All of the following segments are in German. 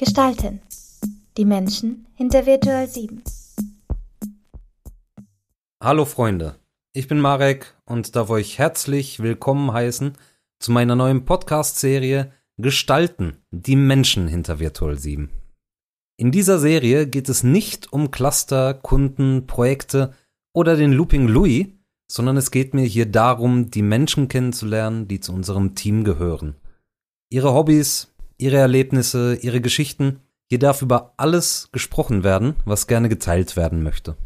Gestalten. Die Menschen hinter Virtual 7. Hallo Freunde, ich bin Marek und darf euch herzlich willkommen heißen zu meiner neuen Podcast-Serie Gestalten. Die Menschen hinter Virtual 7. In dieser Serie geht es nicht um Cluster, Kunden, Projekte oder den Looping Louis, sondern es geht mir hier darum, die Menschen kennenzulernen, die zu unserem Team gehören. Ihre Hobbys, ihre Erlebnisse, ihre Geschichten. Hier darf über alles gesprochen werden, was gerne geteilt werden möchte.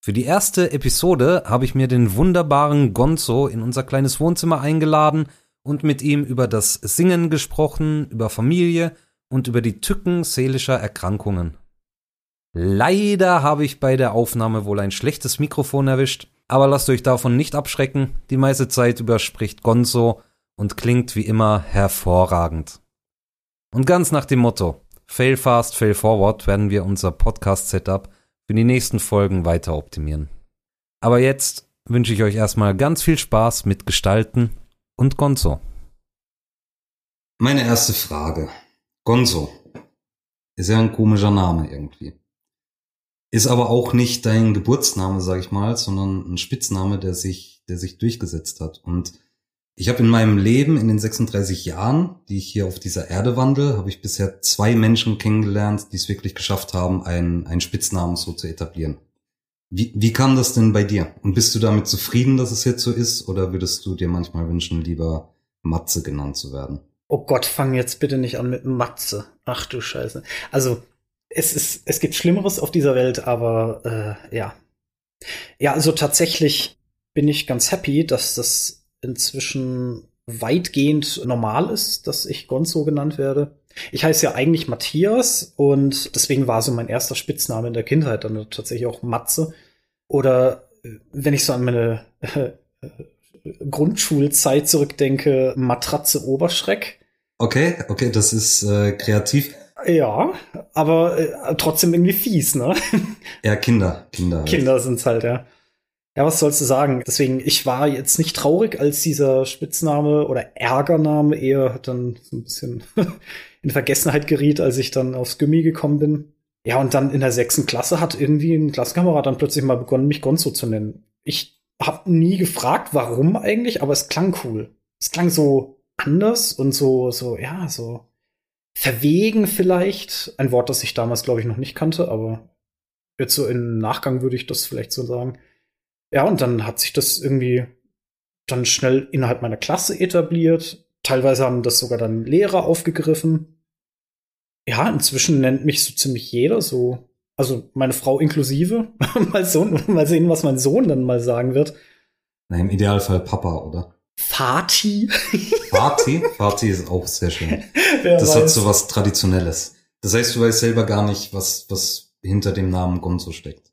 Für die erste Episode habe ich mir den wunderbaren Gonzo in unser kleines Wohnzimmer eingeladen und mit ihm über das Singen gesprochen, über Familie und über die Tücken seelischer Erkrankungen. Leider habe ich bei der Aufnahme wohl ein schlechtes Mikrofon erwischt, aber lasst euch davon nicht abschrecken, die meiste Zeit überspricht Gonzo und klingt wie immer hervorragend. Und ganz nach dem Motto Fail fast, fail forward werden wir unser Podcast-Setup für die nächsten Folgen weiter optimieren. Aber jetzt wünsche ich euch erstmal ganz viel Spaß mit Gestalten und Gonzo. Meine erste Frage. Gonzo. Ist ja ein komischer Name irgendwie. Ist aber auch nicht dein Geburtsname, sag ich mal, sondern ein Spitzname, der sich, der sich durchgesetzt hat. Und ich habe in meinem Leben, in den 36 Jahren, die ich hier auf dieser Erde wandle, habe ich bisher zwei Menschen kennengelernt, die es wirklich geschafft haben, einen, einen Spitznamen so zu etablieren. Wie, wie kam das denn bei dir? Und bist du damit zufrieden, dass es jetzt so ist? Oder würdest du dir manchmal wünschen, lieber Matze genannt zu werden? Oh Gott, fang jetzt bitte nicht an mit Matze. Ach du Scheiße. Also, es ist, es gibt Schlimmeres auf dieser Welt, aber äh, ja. Ja, also tatsächlich bin ich ganz happy, dass das inzwischen weitgehend normal ist, dass ich Gonzo genannt werde. Ich heiße ja eigentlich Matthias und deswegen war so mein erster Spitzname in der Kindheit dann tatsächlich auch Matze. Oder äh, wenn ich so an meine äh, Grundschulzeit zurückdenke, Matratze Oberschreck. Okay, okay, das ist äh, kreativ. Ja, aber äh, trotzdem irgendwie fies, ne? Ja, Kinder, Kinder. Kinder sind's halt, ja. Ja, was sollst du sagen? Deswegen, ich war jetzt nicht traurig, als dieser Spitzname oder Ärgername eher dann so ein bisschen in Vergessenheit geriet, als ich dann aufs Gummi gekommen bin. Ja, und dann in der sechsten Klasse hat irgendwie ein Klassenkamerad dann plötzlich mal begonnen, mich Gonzo zu nennen. Ich habe nie gefragt, warum eigentlich, aber es klang cool. Es klang so anders und so, so, ja, so verwegen vielleicht. Ein Wort, das ich damals, glaube ich, noch nicht kannte, aber jetzt so im Nachgang würde ich das vielleicht so sagen. Ja, und dann hat sich das irgendwie dann schnell innerhalb meiner Klasse etabliert. Teilweise haben das sogar dann Lehrer aufgegriffen. Ja, inzwischen nennt mich so ziemlich jeder so. Also meine Frau inklusive. mal, so, mal sehen, was mein Sohn dann mal sagen wird. Na, im Idealfall Papa, oder? Fati. Fati? Fati ist auch sehr schön. das weiß. hat so was Traditionelles. Das heißt, du weißt selber gar nicht, was, was hinter dem Namen Gonzo steckt.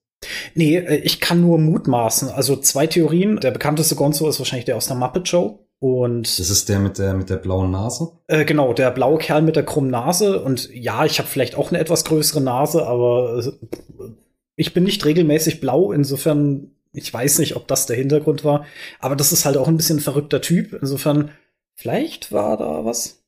Nee, äh, ich kann nur mutmaßen. Also zwei Theorien. Der bekannteste Gonzo ist wahrscheinlich der aus der Muppet Show. Und das ist der mit der mit der blauen Nase? Äh, genau, der blaue Kerl mit der krummen Nase. Und ja, ich habe vielleicht auch eine etwas größere Nase, aber äh, ich bin nicht regelmäßig blau. Insofern, ich weiß nicht, ob das der Hintergrund war. Aber das ist halt auch ein bisschen ein verrückter Typ. Insofern, vielleicht war da was.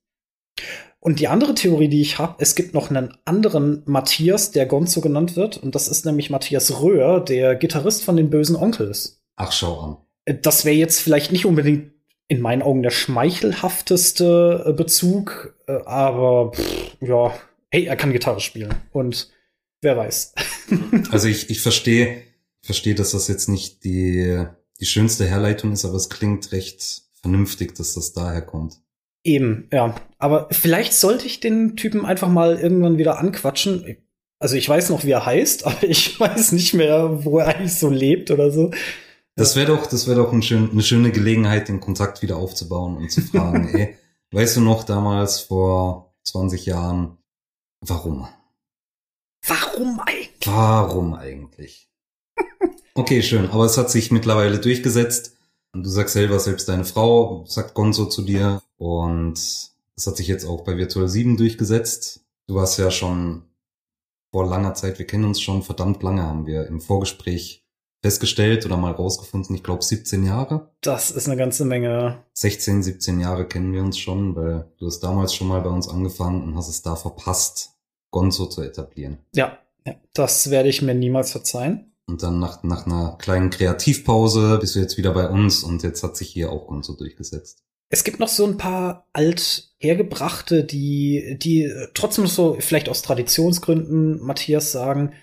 Und die andere Theorie, die ich habe, es gibt noch einen anderen Matthias, der Gonzo genannt wird. Und das ist nämlich Matthias Röhr, der Gitarrist von den bösen Onkels. Ach, schau an. Äh, das wäre jetzt vielleicht nicht unbedingt in meinen Augen der schmeichelhafteste äh, Bezug, äh, aber pff, ja, hey, er kann Gitarre spielen. Und wer weiß. also ich, ich verstehe, verstehe, dass das jetzt nicht die, die schönste Herleitung ist, aber es klingt recht vernünftig, dass das daher kommt. Eben, ja. Aber vielleicht sollte ich den Typen einfach mal irgendwann wieder anquatschen. Also ich weiß noch, wie er heißt, aber ich weiß nicht mehr, wo er eigentlich so lebt oder so. Das wäre doch, das wäre doch ein schön, eine schöne Gelegenheit, den Kontakt wieder aufzubauen und zu fragen, ey, weißt du noch damals vor 20 Jahren, warum? Warum eigentlich? Warum eigentlich? Okay, schön. Aber es hat sich mittlerweile durchgesetzt. Und du sagst selber, selbst deine Frau sagt Gonzo zu dir. Und das hat sich jetzt auch bei Virtual 7 durchgesetzt. Du warst ja schon vor langer Zeit, wir kennen uns schon verdammt lange, haben wir im Vorgespräch festgestellt oder mal rausgefunden, ich glaube 17 Jahre. Das ist eine ganze Menge. 16, 17 Jahre kennen wir uns schon, weil du hast damals schon mal bei uns angefangen und hast es da verpasst, Gonzo zu etablieren. Ja, ja, das werde ich mir niemals verzeihen. Und dann nach, nach einer kleinen Kreativpause bist du jetzt wieder bei uns und jetzt hat sich hier auch Gonzo durchgesetzt. Es gibt noch so ein paar althergebrachte, die, die trotzdem so vielleicht aus Traditionsgründen Matthias sagen.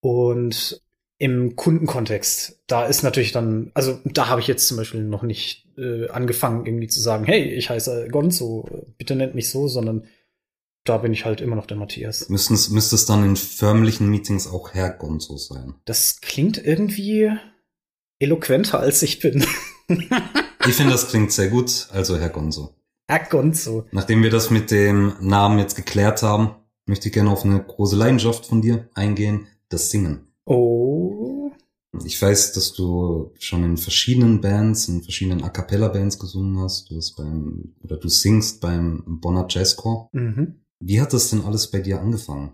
Und im Kundenkontext, da ist natürlich dann, also da habe ich jetzt zum Beispiel noch nicht äh, angefangen, irgendwie zu sagen, hey, ich heiße Gonzo, bitte nennt mich so, sondern da bin ich halt immer noch der Matthias. Müssten, müsste es dann in förmlichen Meetings auch Herr Gonzo sein? Das klingt irgendwie eloquenter, als ich bin. ich finde, das klingt sehr gut, also Herr Gonzo. Herr Gonzo. Nachdem wir das mit dem Namen jetzt geklärt haben, möchte ich gerne auf eine große Leidenschaft von dir eingehen, das Singen. Oh. Ich weiß, dass du schon in verschiedenen Bands, in verschiedenen A cappella Bands gesungen hast. Du hast beim, oder du singst beim Bonner Jazzcore. Mhm. Wie hat das denn alles bei dir angefangen?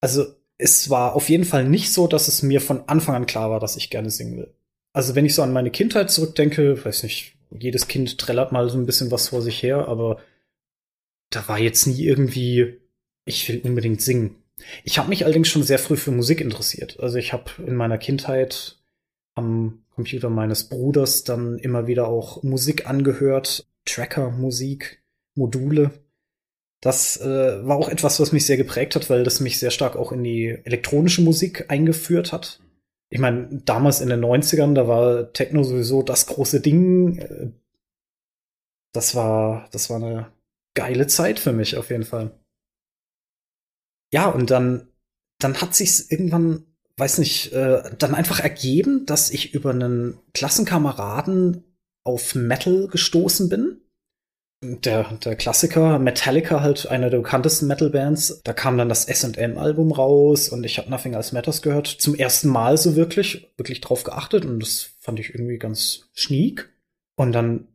Also, es war auf jeden Fall nicht so, dass es mir von Anfang an klar war, dass ich gerne singen will. Also, wenn ich so an meine Kindheit zurückdenke, weiß nicht, jedes Kind trällert mal so ein bisschen was vor sich her, aber da war jetzt nie irgendwie, ich will unbedingt singen. Ich habe mich allerdings schon sehr früh für Musik interessiert. Also ich habe in meiner Kindheit am Computer meines Bruders dann immer wieder auch Musik angehört, Tracker-Musik, Module. Das äh, war auch etwas, was mich sehr geprägt hat, weil das mich sehr stark auch in die elektronische Musik eingeführt hat. Ich meine, damals in den 90ern, da war Techno sowieso das große Ding. Das war, das war eine geile Zeit für mich auf jeden Fall ja, und dann, dann hat sich's irgendwann, weiß nicht, äh, dann einfach ergeben, dass ich über einen Klassenkameraden auf Metal gestoßen bin. Der, der Klassiker, Metallica, halt eine der bekanntesten Metal-Bands. Da kam dann das SM-Album raus und ich habe Nothing Else Matters gehört. Zum ersten Mal so wirklich, wirklich drauf geachtet und das fand ich irgendwie ganz schniek. Und dann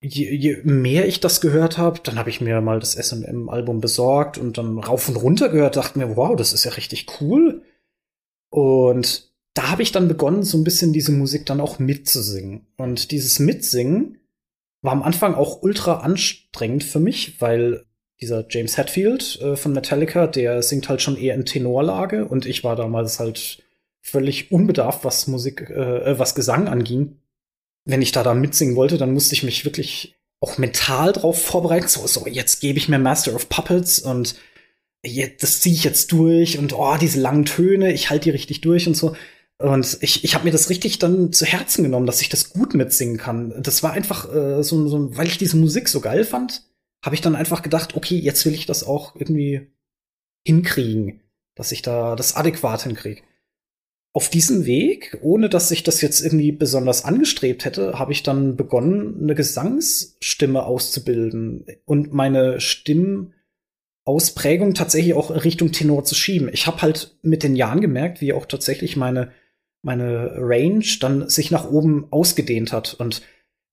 je, je mehr ich das gehört habe, dann habe ich mir mal das SM-Album besorgt und dann rauf und runter gehört, dachte mir, wow, das ist ja richtig cool. Und da habe ich dann begonnen, so ein bisschen diese Musik dann auch mitzusingen. Und dieses Mitsingen war am Anfang auch ultra anstrengend für mich, weil dieser James Hetfield äh, von Metallica, der singt halt schon eher in Tenorlage und ich war damals halt völlig unbedarft, was Musik, äh, was Gesang anging wenn ich da da mitsingen wollte, dann musste ich mich wirklich auch mental drauf vorbereiten. So, so, jetzt gebe ich mir Master of Puppets und jetzt, das ziehe ich jetzt durch und oh, diese langen Töne, ich halte die richtig durch und so. Und ich, ich habe mir das richtig dann zu Herzen genommen, dass ich das gut mitsingen kann. Das war einfach äh, so, so, weil ich diese Musik so geil fand, habe ich dann einfach gedacht, okay, jetzt will ich das auch irgendwie hinkriegen, dass ich da das adäquat hinkriege auf diesem Weg, ohne dass ich das jetzt irgendwie besonders angestrebt hätte, habe ich dann begonnen, eine Gesangsstimme auszubilden und meine Stimmausprägung tatsächlich auch Richtung Tenor zu schieben. Ich habe halt mit den Jahren gemerkt, wie auch tatsächlich meine, meine Range dann sich nach oben ausgedehnt hat. Und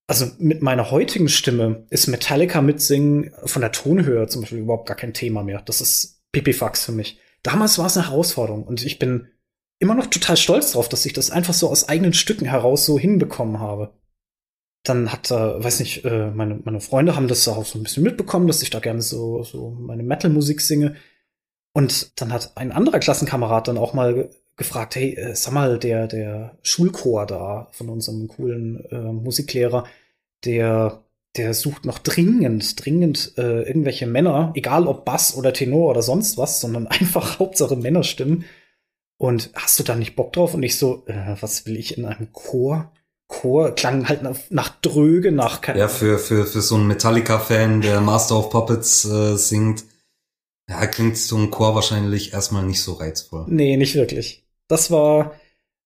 also mit meiner heutigen Stimme ist Metallica mitsingen von der Tonhöhe zum Beispiel überhaupt gar kein Thema mehr. Das ist Pipifax für mich. Damals war es eine Herausforderung und ich bin immer noch total stolz drauf, dass ich das einfach so aus eigenen Stücken heraus so hinbekommen habe. Dann hat, äh, weiß nicht, äh, meine, meine Freunde haben das auch so ein bisschen mitbekommen, dass ich da gerne so, so meine Metal-Musik singe. Und dann hat ein anderer Klassenkamerad dann auch mal gefragt, hey, äh, sag mal, der, der Schulchor da von unserem coolen äh, Musiklehrer, der, der sucht noch dringend, dringend äh, irgendwelche Männer, egal ob Bass oder Tenor oder sonst was, sondern einfach Hauptsache Männerstimmen und hast du da nicht Bock drauf? Und ich so, äh, was will ich in einem Chor? Chor klang halt nach, nach Dröge, nach Ja, für, für, für so einen Metallica-Fan, der Master of Puppets äh, singt, ja, klingt so ein Chor wahrscheinlich erstmal nicht so reizvoll. Nee, nicht wirklich. Das war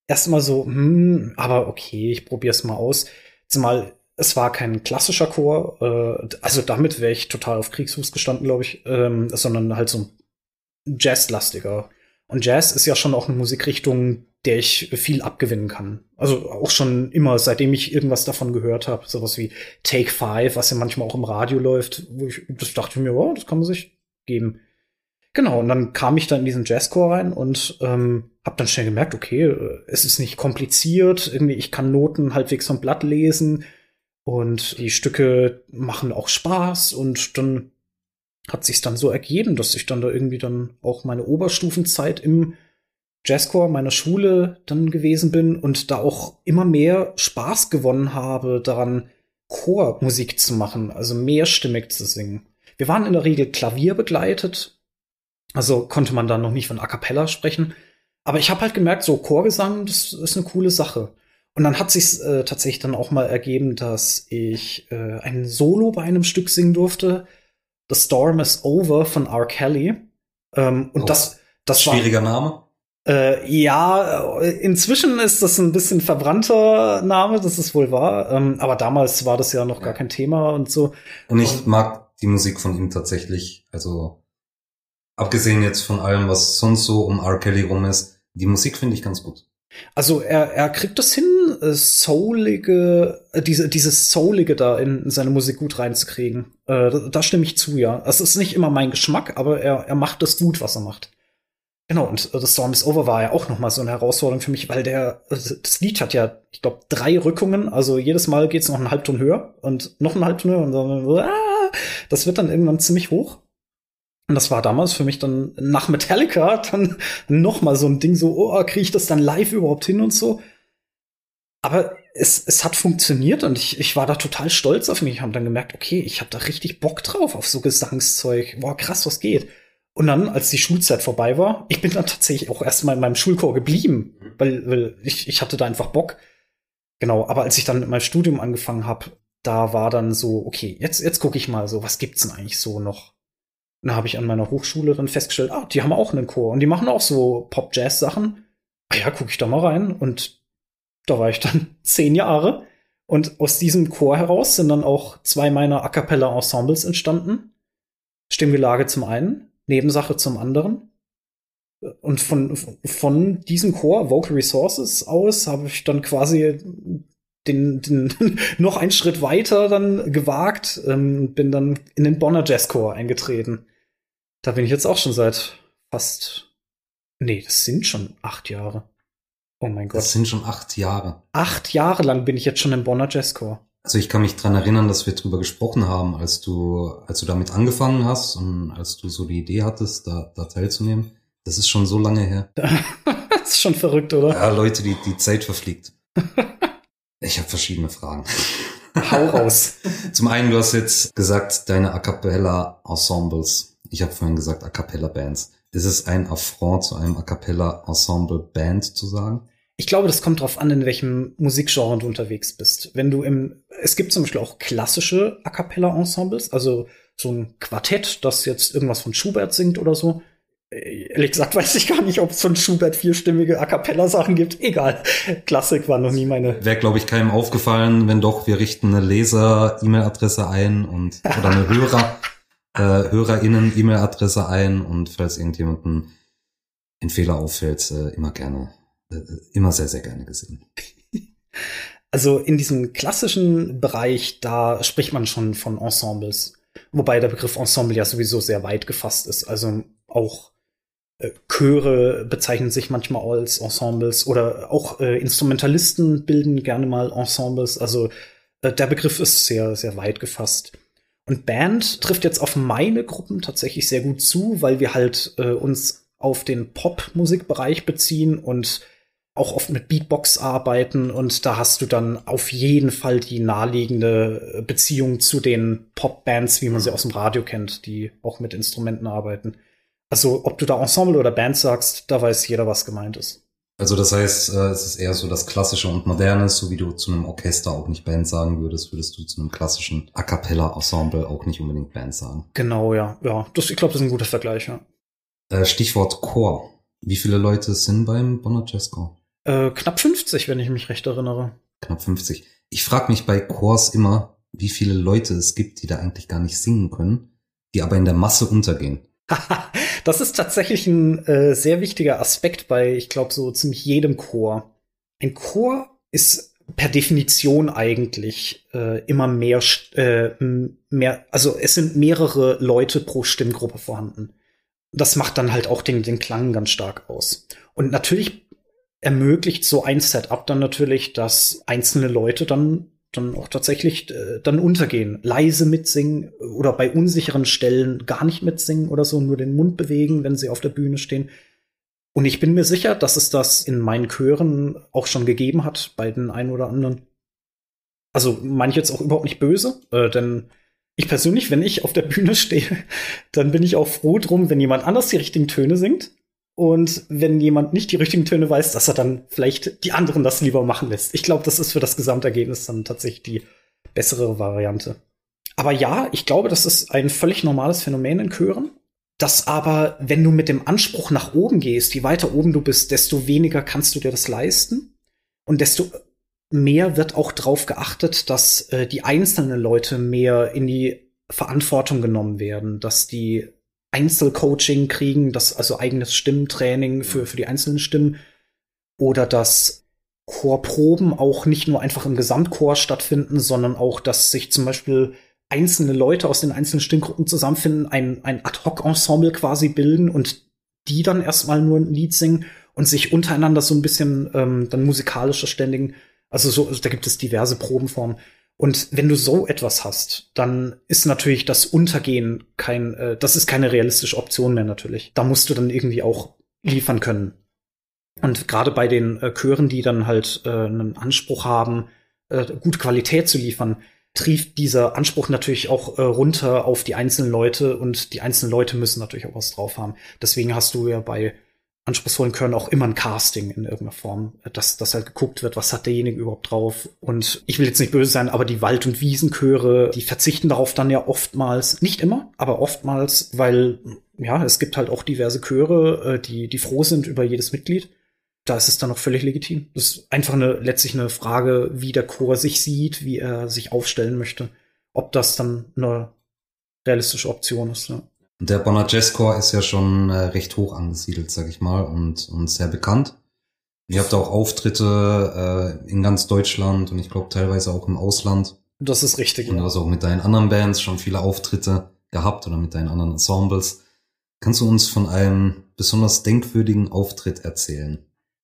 erstmal so, hm, aber okay, ich probier's mal aus. Zumal es war kein klassischer Chor, äh, also damit wäre ich total auf Kriegsfuß gestanden, glaube ich, ähm, sondern halt so ein Jazzlastiger und Jazz ist ja schon auch eine Musikrichtung, der ich viel abgewinnen kann. Also auch schon immer, seitdem ich irgendwas davon gehört habe, sowas wie Take Five, was ja manchmal auch im Radio läuft, wo ich das dachte mir, oh, das kann man sich geben. Genau, und dann kam ich dann in diesen Jazzchor rein und ähm, habe dann schnell gemerkt, okay, äh, es ist nicht kompliziert, irgendwie ich kann Noten halbwegs vom Blatt lesen und die Stücke machen auch Spaß und dann hat sich dann so ergeben, dass ich dann da irgendwie dann auch meine Oberstufenzeit im Jazzchor meiner Schule dann gewesen bin und da auch immer mehr Spaß gewonnen habe, daran Chormusik zu machen, also mehrstimmig zu singen. Wir waren in der Regel Klavier begleitet, also konnte man da noch nicht von A cappella sprechen, aber ich habe halt gemerkt, so Chorgesang, das ist eine coole Sache. Und dann hat sich äh, tatsächlich dann auch mal ergeben, dass ich äh, ein Solo bei einem Stück singen durfte, The Storm is Over von R. Kelly. Ähm, und Oh, das, das war Schwieriger Name. äh, ja, äh, inzwischen ist das ein bisschen verbrannter Name, das ist wohl wahr. Ähm, aber damals war das ja noch gar kein Thema und so. Und ich mag die Musik von ihm tatsächlich, also abgesehen jetzt von allem, was sonst so um R. Kelly rum ist, die Musik finde ich ganz gut. Also er, er kriegt das hin, äh, soulige, äh, diese, dieses soulige da in seine Musik gut reinzukriegen. Äh, da, da stimme ich zu, ja. Es ist nicht immer mein Geschmack, aber er, er macht das gut, was er macht. Genau, und äh, The Storm is Over war ja auch noch mal so eine Herausforderung für mich, weil der, äh, das Lied hat ja, ich glaube, drei Rückungen, also jedes Mal geht's noch einen Halbton höher und noch einen Halbton höher und dann, ah, das wird dann irgendwann ziemlich hoch. Und das war damals für mich dann nach Metallica dann noch mal so ein Ding, so, oh, kriege ich das dann live überhaupt hin und so. Aber es, es hat funktioniert und ich, ich war da total stolz auf mich. Ich habe dann gemerkt, okay, ich habe da richtig Bock drauf auf so Gesangszeug. Boah, krass, was geht. Und dann, als die Schulzeit vorbei war, ich bin dann tatsächlich auch erstmal in meinem Schulchor geblieben, weil, weil ich, ich hatte da einfach Bock. Genau, aber als ich dann mit meinem Studium angefangen habe, da war dann so, okay, jetzt, jetzt gucke ich mal so, was gibt's denn eigentlich so noch? Und da habe ich an meiner Hochschule dann festgestellt, ah, die haben auch einen Chor und die machen auch so Pop-Jazz-Sachen. Ah ja, gucke ich da mal rein. Und da war ich dann zehn Jahre. Und aus diesem Chor heraus sind dann auch zwei meiner A cappella Ensembles entstanden. Stimmgelage zum einen, Nebensache zum anderen. Und von, von diesem Chor, Vocal Resources aus, habe ich dann quasi den, den noch einen Schritt weiter dann gewagt, ähm, bin dann in den Bonner Jazzchor eingetreten. Da bin ich jetzt auch schon seit fast, nee, das sind schon acht Jahre. Oh mein Gott. Das sind schon acht Jahre. Acht Jahre lang bin ich jetzt schon im Bonner Jazzchor. Also ich kann mich dran erinnern, dass wir drüber gesprochen haben, als du, als du damit angefangen hast und als du so die Idee hattest, da, da teilzunehmen. Das ist schon so lange her. das ist schon verrückt, oder? Ja, Leute, die, die Zeit verfliegt. Ich habe verschiedene Fragen. Hau raus. Zum einen, du hast jetzt gesagt, deine A cappella Ensembles. Ich habe vorhin gesagt A cappella Bands. Ist es ein Affront zu einem A cappella Ensemble Band zu sagen? Ich glaube, das kommt drauf an, in welchem Musikgenre du unterwegs bist. Wenn du im, es gibt zum Beispiel auch klassische A cappella Ensembles, also so ein Quartett, das jetzt irgendwas von Schubert singt oder so. Ehrlich gesagt weiß ich gar nicht, ob es von Schubert vierstimmige A cappella Sachen gibt. Egal. Klassik war noch nie meine. Wäre, glaube ich, keinem aufgefallen. Wenn doch, wir richten eine Leser-E-Mail-Adresse ein und oder eine Hörer, äh, HörerInnen-E-Mail-Adresse ein und falls irgendjemanden ein Fehler auffällt, äh, immer gerne, äh, immer sehr, sehr gerne gesehen. Also in diesem klassischen Bereich, da spricht man schon von Ensembles. Wobei der Begriff Ensemble ja sowieso sehr weit gefasst ist. Also auch äh, Chöre bezeichnen sich manchmal als Ensembles oder auch äh, Instrumentalisten bilden gerne mal Ensembles. Also äh, der Begriff ist sehr, sehr weit gefasst. Und Band trifft jetzt auf meine Gruppen tatsächlich sehr gut zu, weil wir halt äh, uns auf den Pop-Musikbereich beziehen und auch oft mit Beatbox arbeiten und da hast du dann auf jeden Fall die naheliegende Beziehung zu den Pop-Bands, wie man sie aus dem Radio kennt, die auch mit Instrumenten arbeiten. Also ob du da Ensemble oder Band sagst, da weiß jeder, was gemeint ist. Also das heißt, äh, es ist eher so das Klassische und Moderne, so wie du zu einem Orchester auch nicht Band sagen würdest, würdest du zu einem klassischen A cappella Ensemble auch nicht unbedingt Band sagen. Genau, ja. Ja, das, ich glaube, das ist ein guter Vergleich, ja. Äh, Stichwort Chor. Wie viele Leute sind beim Bonner Jazzchor? Äh, knapp 50, wenn ich mich recht erinnere. Knapp 50. Ich frage mich bei Chors immer, wie viele Leute es gibt, die da eigentlich gar nicht singen können, die aber in der Masse untergehen. das ist tatsächlich ein äh, sehr wichtiger Aspekt bei, ich glaube, so ziemlich jedem Chor. Ein Chor ist per Definition eigentlich äh, immer mehr, äh, mehr, also es sind mehrere Leute pro Stimmgruppe vorhanden. Das macht dann halt auch den, den Klang ganz stark aus. Und natürlich ermöglicht so ein Setup dann natürlich, dass einzelne Leute dann dann auch tatsächlich äh, dann untergehen. Leise mitsingen oder bei unsicheren Stellen gar nicht mitsingen oder so, nur den Mund bewegen, wenn sie auf der Bühne stehen. Und ich bin mir sicher, dass es das in meinen Chören auch schon gegeben hat, bei den einen oder anderen. Also meine ich jetzt auch überhaupt nicht böse, äh, denn ich persönlich, wenn ich auf der Bühne stehe, dann bin ich auch froh drum, wenn jemand anders die richtigen Töne singt. Und wenn jemand nicht die richtigen Töne weiß, dass er dann vielleicht die anderen das lieber machen lässt. Ich glaube, das ist für das Gesamtergebnis dann tatsächlich die bessere Variante. Aber ja, ich glaube, das ist ein völlig normales Phänomen in Chören. Das aber, wenn du mit dem Anspruch nach oben gehst, je weiter oben du bist, desto weniger kannst du dir das leisten. Und desto mehr wird auch darauf geachtet, dass äh, die einzelnen Leute mehr in die Verantwortung genommen werden, dass die Einzelcoaching kriegen, das also eigenes Stimmtraining für, für die einzelnen Stimmen oder dass Chorproben auch nicht nur einfach im Gesamtchor stattfinden, sondern auch, dass sich zum Beispiel einzelne Leute aus den einzelnen Stimmgruppen zusammenfinden, ein, ein Ad-Hoc-Ensemble quasi bilden und die dann erstmal nur ein Lied singen und sich untereinander so ein bisschen ähm, dann musikalisch verständigen. Also so, also da gibt es diverse Probenformen. Und wenn du so etwas hast, dann ist natürlich das Untergehen kein, äh, das ist keine realistische Option mehr natürlich. Da musst du dann irgendwie auch liefern können. Und gerade bei den äh, Chören, die dann halt äh, einen Anspruch haben, äh, gute Qualität zu liefern, trieft dieser Anspruch natürlich auch äh, runter auf die einzelnen Leute und die einzelnen Leute müssen natürlich auch was drauf haben. Deswegen hast du ja bei anspruchsvollen Chören auch immer ein Casting in irgendeiner Form, dass, dass halt geguckt wird, was hat derjenige überhaupt drauf. Und ich will jetzt nicht böse sein, aber die Wald- und Wiesenchöre, die verzichten darauf dann ja oftmals, nicht immer, aber oftmals, weil ja, es gibt halt auch diverse Chöre, äh, die, die froh sind über jedes Mitglied. Da ist es dann auch völlig legitim. Das ist einfach eine, letztlich eine Frage, wie der Chor sich sieht, wie er sich aufstellen möchte. Ob das dann eine realistische Option ist. Ja. Der Bonner Jazzcore ist ja schon äh, recht hoch angesiedelt, sag ich mal, und, und sehr bekannt. Ihr habt auch Auftritte äh, in ganz Deutschland und ich glaube teilweise auch im Ausland. Das ist richtig. Und du hast auch mit deinen anderen Bands schon viele Auftritte gehabt oder mit deinen anderen Ensembles. Kannst du uns von einem besonders denkwürdigen Auftritt erzählen?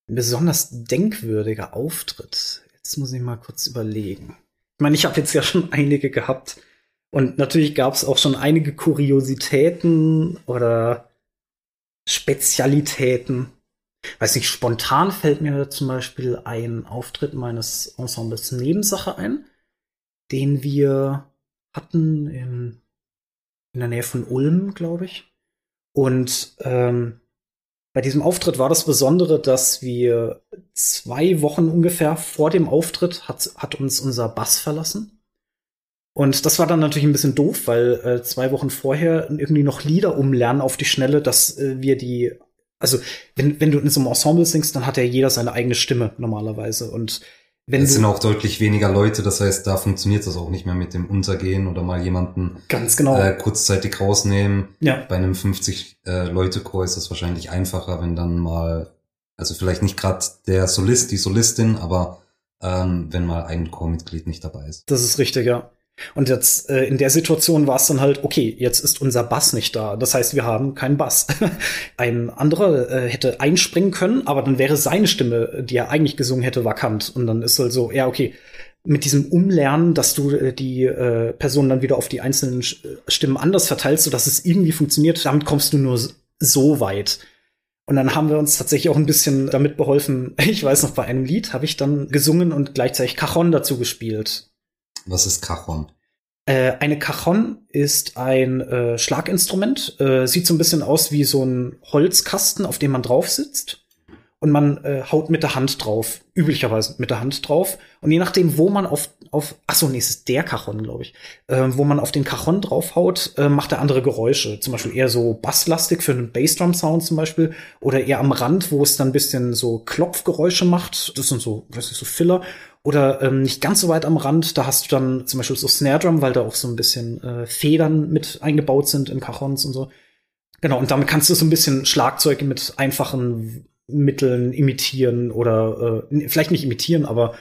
Ein besonders denkwürdiger Auftritt. Jetzt muss ich mal kurz überlegen. Ich meine, ich habe jetzt ja schon einige gehabt. Und natürlich gab es auch schon einige Kuriositäten oder Spezialitäten. Weiß nicht, spontan fällt mir zum Beispiel ein Auftritt meines Ensembles Nebensache ein, den wir hatten in, in der Nähe von Ulm, glaube ich. Und ähm, bei diesem Auftritt war das Besondere, dass wir zwei Wochen ungefähr vor dem Auftritt hat, hat uns unser Bass verlassen. Und das war dann natürlich ein bisschen doof, weil äh, zwei Wochen vorher irgendwie noch Lieder umlernen auf die Schnelle, dass äh, wir die, also wenn, wenn du in so einem Ensemble singst, dann hat ja jeder seine eigene Stimme normalerweise. Und wenn es sind auch deutlich weniger Leute, das heißt, da funktioniert das auch nicht mehr mit dem Untergehen oder mal jemanden ganz genau äh, kurzzeitig rausnehmen. Ja. Bei einem 50 äh, Leute Chor ist das wahrscheinlich einfacher, wenn dann mal, also vielleicht nicht gerade der Solist, die Solistin, aber ähm, wenn mal ein Chormitglied nicht dabei ist. Das ist richtig, ja. Und jetzt äh, in der Situation war es dann halt, okay, jetzt ist unser Bass nicht da. Das heißt, wir haben keinen Bass. Ein anderer äh, hätte einspringen können, aber dann wäre seine Stimme, die er eigentlich gesungen hätte, vakant. Und dann ist halt so, ja, okay, mit diesem Umlernen, dass du äh, die äh, Person dann wieder auf die einzelnen äh, Stimmen anders verteilst, sodass es irgendwie funktioniert, damit kommst du nur so weit. Und dann haben wir uns tatsächlich auch ein bisschen damit beholfen. Ich weiß noch, bei einem Lied habe ich dann gesungen und gleichzeitig Cajon dazu gespielt. Was ist Cajon? Äh, eine Cajon ist ein äh, Schlaginstrument. Äh, sieht so ein bisschen aus wie so ein Holzkasten, auf dem man drauf sitzt. Und man äh, haut mit der Hand drauf. Üblicherweise mit der Hand drauf. Und je nachdem, wo man auf, auf ach so, nee, es ist der Cajon, glaube ich. Äh, wo man auf den Cajon draufhaut, äh, macht er andere Geräusche. Zum Beispiel eher so basslastig für einen Bassdrum-Sound zum Beispiel. Oder eher am Rand, wo es dann ein bisschen so Klopfgeräusche macht. Das sind so, was ist so Filler. Oder ähm, nicht ganz so weit am Rand, da hast du dann zum Beispiel so Snare Drum, weil da auch so ein bisschen äh, Federn mit eingebaut sind in Cajons und so. Genau, und damit kannst du so ein bisschen Schlagzeuge mit einfachen Mitteln imitieren oder äh, vielleicht nicht imitieren, aber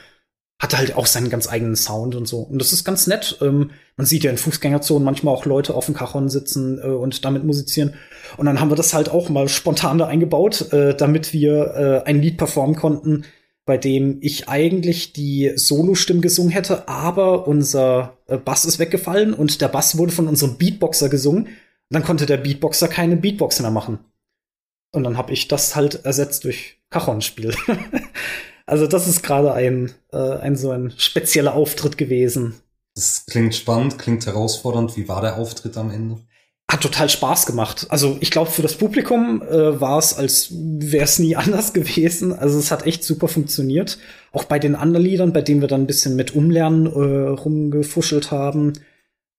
hat halt auch seinen ganz eigenen Sound und so. Und das ist ganz nett. Ähm, man sieht ja in Fußgängerzonen manchmal auch Leute auf dem Cajon sitzen äh, und damit musizieren. Und dann haben wir das halt auch mal spontan da eingebaut, äh, damit wir äh, ein Lied performen konnten, bei dem ich eigentlich die Solo-Stimmen gesungen hätte, aber unser äh, Bass ist weggefallen und der Bass wurde von unserem Beatboxer gesungen. dann konnte der Beatboxer keine Beatbox mehr machen. Und dann habe ich das halt ersetzt durch Cajon-Spiel. also das ist gerade ein, äh, ein so ein spezieller Auftritt gewesen. Das klingt spannend, klingt herausfordernd. Wie war der Auftritt am Ende? Hat total Spaß gemacht. Also ich glaube, für das Publikum äh, war es, als wäre es nie anders gewesen. Also es hat echt super funktioniert. Auch bei den anderen Liedern, bei denen wir dann ein bisschen mit Umlernen äh, rumgefuschelt haben,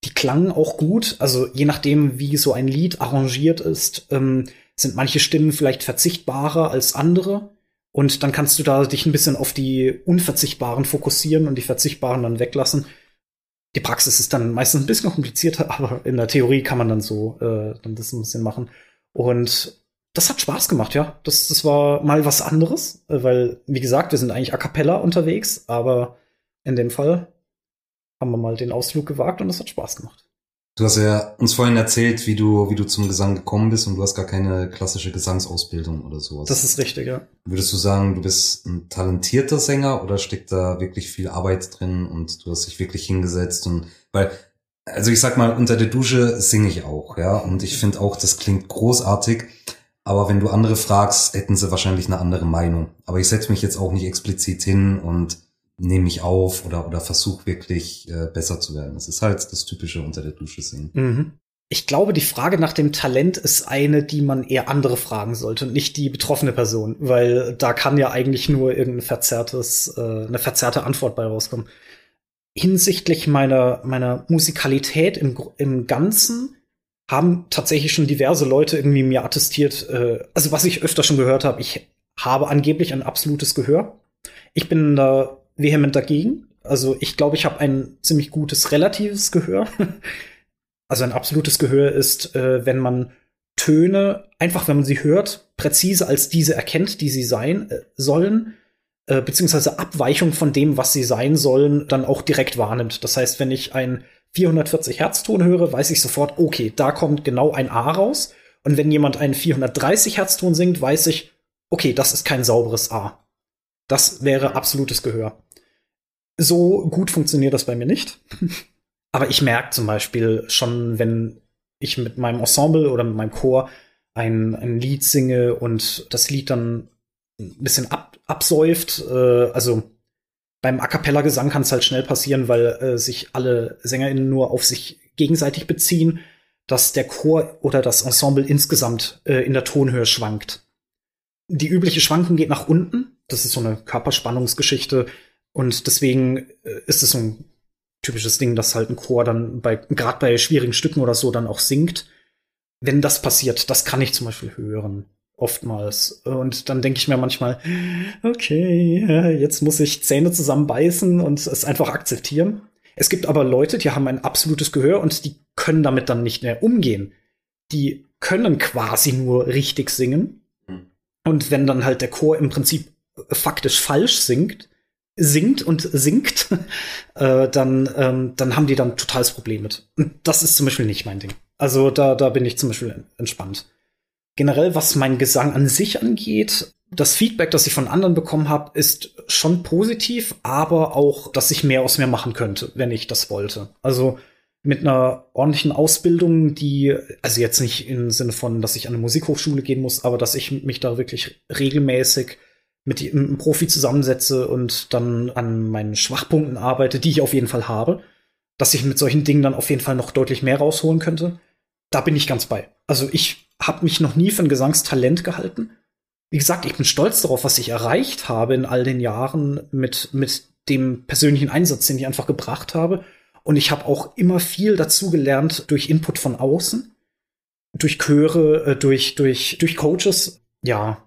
die klangen auch gut. Also je nachdem, wie so ein Lied arrangiert ist, ähm, sind manche Stimmen vielleicht verzichtbarer als andere. Und dann kannst du da dich ein bisschen auf die Unverzichtbaren fokussieren und die Verzichtbaren dann weglassen die Praxis ist dann meistens ein bisschen komplizierter, aber in der Theorie kann man dann so äh, dann das ein bisschen machen. Und das hat Spaß gemacht, ja. Das, das war mal was anderes, äh, weil, wie gesagt, wir sind eigentlich a cappella unterwegs, aber in dem Fall haben wir mal den Ausflug gewagt und das hat Spaß gemacht. Du hast ja uns vorhin erzählt, wie du, wie du zum Gesang gekommen bist und du hast gar keine klassische Gesangsausbildung oder sowas. Das ist richtig, ja. Würdest du sagen, du bist ein talentierter Sänger oder steckt da wirklich viel Arbeit drin und du hast dich wirklich hingesetzt und, weil, also ich sag mal, unter der Dusche singe ich auch, ja, und ich finde auch, das klingt großartig, aber wenn du andere fragst, hätten sie wahrscheinlich eine andere Meinung. Aber ich setze mich jetzt auch nicht explizit hin und nehme ich auf oder, oder versuche wirklich äh, besser zu werden. Das ist halt das Typische unter der Dusche singen. Mhm. Ich glaube, die Frage nach dem Talent ist eine, die man eher andere fragen sollte und nicht die betroffene Person, weil da kann ja eigentlich nur irgendein verzerrtes, äh, eine verzerrte Antwort bei rauskommen. Hinsichtlich meiner, meiner Musikalität im, im Ganzen haben tatsächlich schon diverse Leute irgendwie mir attestiert, äh, also was ich öfter schon gehört habe, ich habe angeblich ein absolutes Gehör. Ich bin da vehement dagegen. Also ich glaube, ich habe ein ziemlich gutes relatives Gehör. also ein absolutes Gehör ist, äh, wenn man Töne, einfach wenn man sie hört, präzise als diese erkennt, die sie sein äh, sollen, äh, beziehungsweise Abweichung von dem, was sie sein sollen, dann auch direkt wahrnimmt. Das heißt, wenn ich ein 440 Hertz Ton höre, weiß ich sofort, okay, da kommt genau ein A raus. Und wenn jemand einen 430 Hertz Ton singt, weiß ich, okay, das ist kein sauberes A. Das wäre absolutes Gehör. So gut funktioniert das bei mir nicht. Aber ich merke zum Beispiel schon, wenn ich mit meinem Ensemble oder mit meinem Chor ein, ein Lied singe und das Lied dann ein bisschen ab, absäuft, äh, also beim A cappella Gesang kann es halt schnell passieren, weil äh, sich alle SängerInnen nur auf sich gegenseitig beziehen, dass der Chor oder das Ensemble insgesamt äh, in der Tonhöhe schwankt. Die übliche Schwankung geht nach unten. Das ist so eine Körperspannungsgeschichte. Und deswegen äh, ist es so ein typisches Ding, dass halt ein Chor dann bei, gerade bei schwierigen Stücken oder so dann auch singt. Wenn das passiert, das kann ich zum Beispiel hören. Oftmals. Und dann denke ich mir manchmal, okay, jetzt muss ich Zähne zusammenbeißen und es einfach akzeptieren. Es gibt aber Leute, die haben ein absolutes Gehör und die können damit dann nicht mehr umgehen. Die können quasi nur richtig singen. Hm. Und wenn dann halt der Chor im Prinzip faktisch falsch singt, singt und singt, äh, dann, ähm, dann haben die dann totales Problem mit. Und das ist zum Beispiel nicht mein Ding. Also da, da bin ich zum Beispiel entspannt. Generell, was mein Gesang an sich angeht, das Feedback, das ich von anderen bekommen habe, ist schon positiv, aber auch, dass ich mehr aus mir machen könnte, wenn ich das wollte. Also mit einer ordentlichen Ausbildung, die, also jetzt nicht im Sinne von, dass ich an eine Musikhochschule gehen muss, aber dass ich mich da wirklich regelmäßig mit einem Profi zusammensetze und dann an meinen Schwachpunkten arbeite, die ich auf jeden Fall habe, dass ich mit solchen Dingen dann auf jeden Fall noch deutlich mehr rausholen könnte. Da bin ich ganz bei. Also ich habe mich noch nie für ein Gesangstalent gehalten. Wie gesagt, ich bin stolz darauf, was ich erreicht habe in all den Jahren mit, mit dem persönlichen Einsatz, den ich einfach gebracht habe. Und ich habe auch immer viel dazu gelernt durch Input von außen, durch Chöre, äh, durch, durch, durch Coaches. Ja,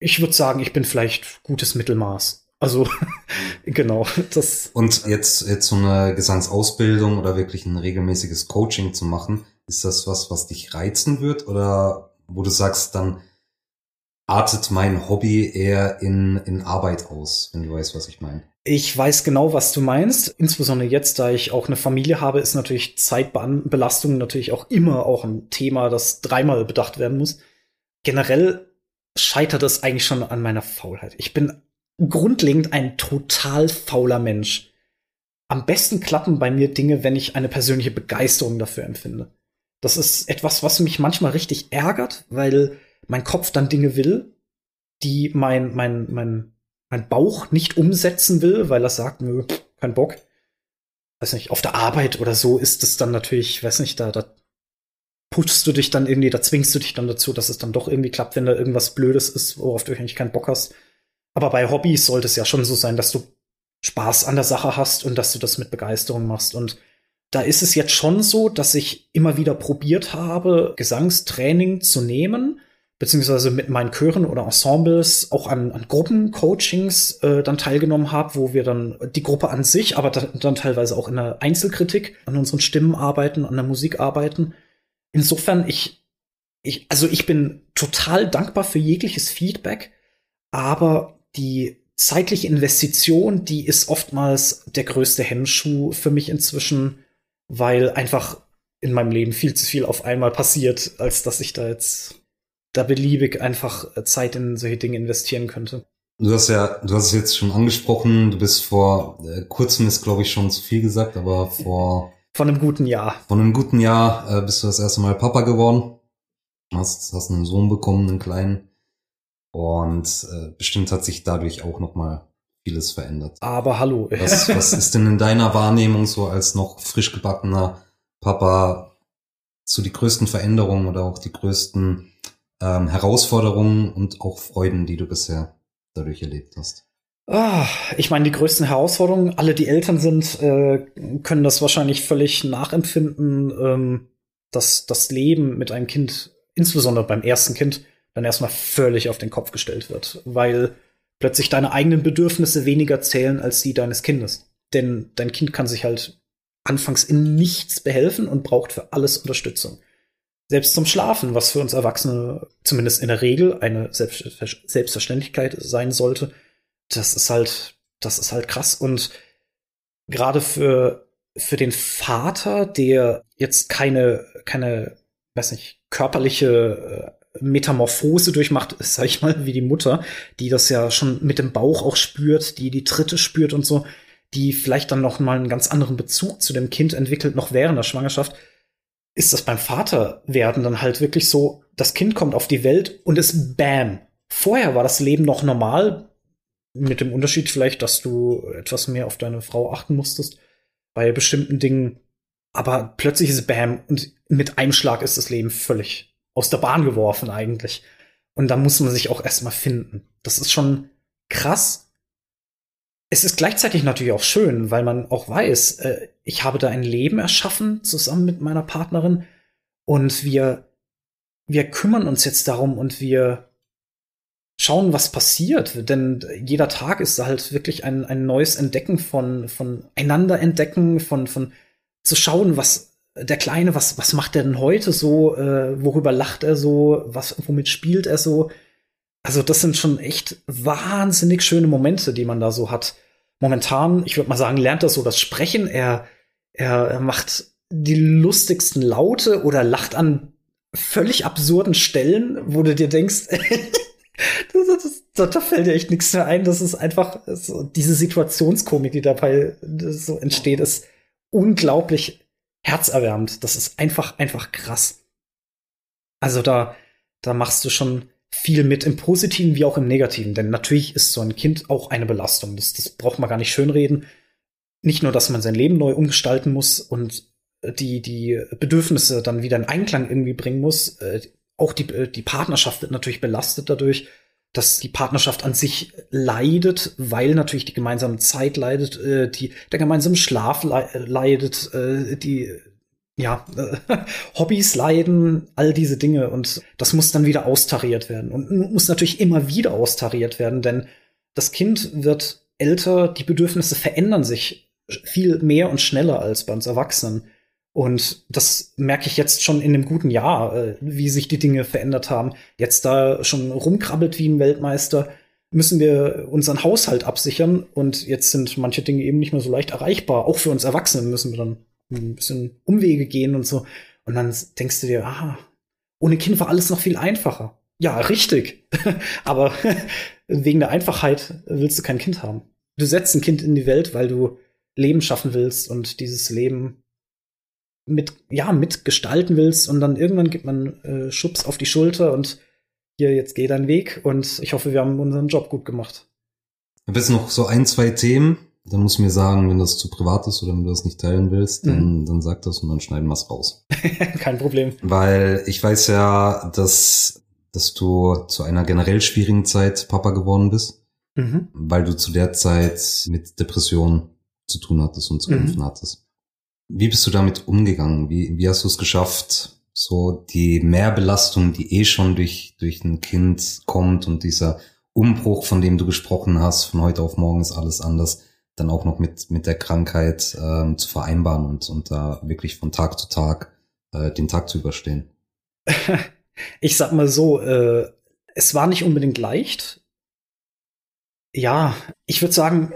ich würde sagen, ich bin vielleicht gutes Mittelmaß. Also genau, das. Und jetzt jetzt so eine Gesangsausbildung oder wirklich ein regelmäßiges Coaching zu machen, ist das was, was dich reizen wird oder wo du sagst, dann artet mein Hobby eher in in Arbeit aus, wenn du weißt, was ich meine? Ich weiß genau, was du meinst. Insbesondere jetzt, da ich auch eine Familie habe, ist natürlich Zeitbelastung natürlich auch immer auch ein Thema, das dreimal bedacht werden muss. Generell scheitert es eigentlich schon an meiner Faulheit. Ich bin grundlegend ein total fauler Mensch. Am besten klappen bei mir Dinge, wenn ich eine persönliche Begeisterung dafür empfinde. Das ist etwas, was mich manchmal richtig ärgert, weil mein Kopf dann Dinge will, die mein, mein, mein, mein Bauch nicht umsetzen will, weil er sagt, nö, kein Bock. Weiß nicht, auf der Arbeit oder so ist es dann natürlich, weiß nicht, da, da pushst du dich dann irgendwie, da zwingst du dich dann dazu, dass es dann doch irgendwie klappt, wenn da irgendwas Blödes ist, worauf du eigentlich keinen Bock hast. Aber bei Hobbys sollte es ja schon so sein, dass du Spaß an der Sache hast und dass du das mit Begeisterung machst. Und da ist es jetzt schon so, dass ich immer wieder probiert habe, Gesangstraining zu nehmen, beziehungsweise mit meinen Chören oder Ensembles auch an, an Gruppencoachings äh, dann teilgenommen habe, wo wir dann die Gruppe an sich, aber dann, dann teilweise auch in der Einzelkritik an unseren Stimmen arbeiten, an der Musik arbeiten. Insofern, ich, ich, also ich bin total dankbar für jegliches Feedback, aber die zeitliche Investition, die ist oftmals der größte Hemmschuh für mich inzwischen, weil einfach in meinem Leben viel zu viel auf einmal passiert, als dass ich da jetzt da beliebig einfach Zeit in solche Dinge investieren könnte. Du hast ja, du hast es jetzt schon angesprochen, du bist vor äh, kurzem ist, glaube ich, schon zu viel gesagt, aber vor von einem guten Jahr. Von einem guten Jahr äh, bist du das erste Mal Papa geworden. Hast, hast einen Sohn bekommen, einen kleinen. Und äh, bestimmt hat sich dadurch auch noch mal vieles verändert. Aber hallo. Was, was ist denn in deiner Wahrnehmung so als noch frisch gebackener Papa so die größten Veränderungen oder auch die größten ähm, Herausforderungen und auch Freuden, die du bisher dadurch erlebt hast? Ah, ich meine, die größten Herausforderungen, alle, die Eltern sind, äh, können das wahrscheinlich völlig nachempfinden, ähm, dass das Leben mit einem Kind, insbesondere beim ersten Kind, dann erstmal völlig auf den Kopf gestellt wird, weil plötzlich deine eigenen Bedürfnisse weniger zählen als die deines Kindes. Denn dein Kind kann sich halt anfangs in nichts behelfen und braucht für alles Unterstützung. Selbst zum Schlafen, was für uns Erwachsene zumindest in der Regel eine Selbstverständlichkeit sein sollte, das ist halt, das ist halt krass. Und gerade für, für den Vater, der jetzt keine, keine, weiß nicht, körperliche äh, Metamorphose durchmacht, sag ich mal, wie die Mutter, die das ja schon mit dem Bauch auch spürt, die die Tritte spürt und so, die vielleicht dann noch mal einen ganz anderen Bezug zu dem Kind entwickelt, noch während der Schwangerschaft, ist das beim Vater werden dann halt wirklich so, das Kind kommt auf die Welt und es bam. Vorher war das Leben noch normal, mit dem Unterschied vielleicht, dass du etwas mehr auf deine Frau achten musstest bei bestimmten Dingen. Aber plötzlich ist es Bam und mit einem Schlag ist das Leben völlig aus der Bahn geworfen eigentlich. Und da muss man sich auch erstmal finden. Das ist schon krass. Es ist gleichzeitig natürlich auch schön, weil man auch weiß, äh, ich habe da ein Leben erschaffen zusammen mit meiner Partnerin und wir, wir kümmern uns jetzt darum und wir schauen, was passiert. Denn jeder Tag ist halt wirklich ein, ein neues Entdecken von, von einander entdecken, von, von zu schauen, was der Kleine, was, was macht er denn heute so, äh, worüber lacht er so, was, womit spielt er so. Also, das sind schon echt wahnsinnig schöne Momente, die man da so hat. Momentan, ich würde mal sagen, lernt er so das Sprechen. Er, er, er macht die lustigsten Laute oder lacht an völlig absurden Stellen, wo du dir denkst, Das, das, das, da fällt dir echt nichts mehr ein. Das ist einfach so, diese Situationskomik, die dabei so entsteht, ist unglaublich herzerwärmend. Das ist einfach, einfach krass. Also da, da machst du schon viel mit im Positiven wie auch im Negativen. Denn natürlich ist so ein Kind auch eine Belastung. Das, das braucht man gar nicht schönreden. Nicht nur, dass man sein Leben neu umgestalten muss und die, die Bedürfnisse dann wieder in Einklang irgendwie bringen muss. Äh, auch die, äh, die Partnerschaft wird natürlich belastet dadurch, dass die Partnerschaft an sich leidet, weil natürlich die gemeinsame Zeit leidet, äh, die, der gemeinsame Schlaf leidet, äh, die ja, äh, Hobbys leiden, all diese Dinge und das muss dann wieder austariert werden und muss natürlich immer wieder austariert werden, denn das Kind wird älter, die Bedürfnisse verändern sich viel mehr und schneller als bei uns Erwachsenen. Und das merke ich jetzt schon in dem guten Jahr, äh, wie sich die Dinge verändert haben. Jetzt da schon rumkrabbelt wie ein Weltmeister, müssen wir unseren Haushalt absichern und jetzt sind manche Dinge eben nicht mehr so leicht erreichbar. Auch für uns Erwachsene müssen wir dann ein bisschen Umwege gehen und so. Und dann denkst du dir, ah, ohne Kind war alles noch viel einfacher. Ja, richtig. Aber wegen der Einfachheit willst du kein Kind haben. Du setzt ein Kind in die Welt, weil du Leben schaffen willst und dieses Leben mit, ja, mitgestalten willst und dann irgendwann gibt man äh, Schubs auf die Schulter und hier, jetzt geh dein Weg und ich hoffe, wir haben unseren Job gut gemacht. Ich habe jetzt noch so ein, zwei Themen. Dann musst du mir sagen, wenn das zu privat ist oder wenn du das nicht teilen willst, dann, mhm. dann sag das und dann schneiden wir es raus. Kein Problem. Weil ich weiß ja, dass, dass du zu einer generell schwierigen Zeit Papa geworden bist, mhm. weil du zu der Zeit mit Depressionen zu tun hattest und zu kämpfen mhm. hattest. Wie bist du damit umgegangen? Wie, wie hast du es geschafft, so die Mehrbelastung, die eh schon durch, durch ein Kind kommt und dieser Umbruch, von dem du gesprochen hast, von heute auf morgen ist alles anders, dann auch noch mit, mit der Krankheit ähm, zu vereinbaren und, und da wirklich von Tag zu Tag äh, den Tag zu überstehen? Ich sag mal so, äh, es war nicht unbedingt leicht. Ja, ich würde sagen,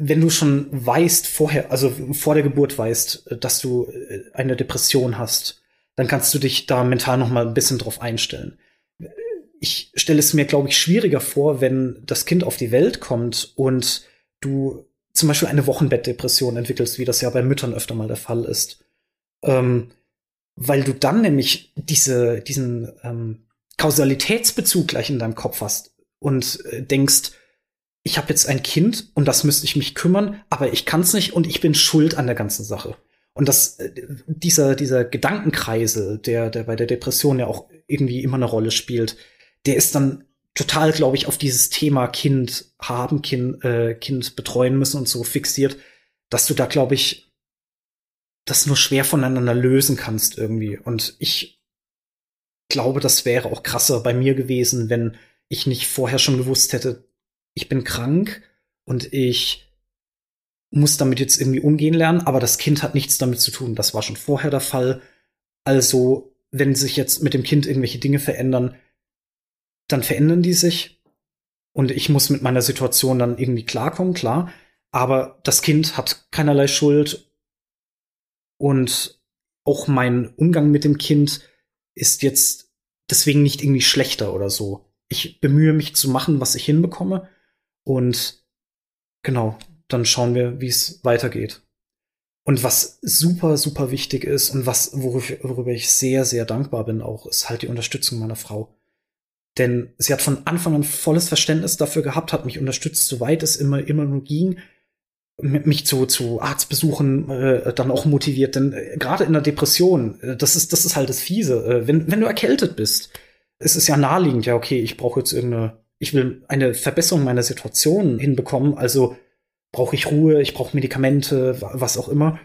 wenn du schon weißt vorher, also vor der Geburt weißt, dass du äh, eine Depression hast, dann kannst du dich da mental noch mal ein bisschen drauf einstellen. Ich stelle es mir, glaube ich, schwieriger vor, wenn das Kind auf die Welt kommt und du zum Beispiel eine Wochenbettdepression entwickelst, wie das ja bei Müttern öfter mal der Fall ist. Ähm, weil du dann nämlich diese, diesen ähm, Kausalitätsbezug gleich in deinem Kopf hast und äh, denkst, ich habe jetzt ein Kind und das müsste ich mich kümmern, aber ich kann es nicht und ich bin schuld an der ganzen Sache. Und das, äh, dieser, dieser Gedankenkreisel, der, der bei der Depression ja auch irgendwie immer eine Rolle spielt, der ist dann total, glaube ich, auf dieses Thema Kind haben, Kind, äh, Kind betreuen müssen und so fixiert, dass du da, glaube ich, das nur schwer voneinander lösen kannst irgendwie. Und ich glaube, das wäre auch krasser bei mir gewesen, wenn ich nicht vorher schon gewusst hätte, ich bin krank und ich muss damit jetzt irgendwie umgehen lernen, aber das Kind hat nichts damit zu tun. Das war schon vorher der Fall. Also, wenn sich jetzt mit dem Kind irgendwelche Dinge verändern, dann verändern die sich und ich muss mit meiner Situation dann irgendwie klarkommen, klar. Aber das Kind hat keinerlei Schuld und auch mein Umgang mit dem Kind ist jetzt deswegen nicht irgendwie schlechter oder so. Ich bemühe mich zu machen, was ich hinbekomme und genau, dann schauen wir, wie es weitergeht. Und was super, super wichtig ist und was, worüber ich sehr, sehr dankbar bin auch, ist halt die Unterstützung meiner Frau. Denn sie hat von Anfang an volles Verständnis dafür gehabt, hat mich unterstützt, soweit es immer, immer nur ging, mich zu, zu Arztbesuchen äh, dann auch motiviert. Denn äh, gerade in der Depression, äh, das ist, das ist halt das Fiese. Äh, wenn, wenn du erkältet bist, ist es ja naheliegend, ja, okay, ich brauche jetzt irgendeine, ich will eine Verbesserung meiner Situation hinbekommen, also brauche ich Ruhe, ich brauche Medikamente, was auch immer.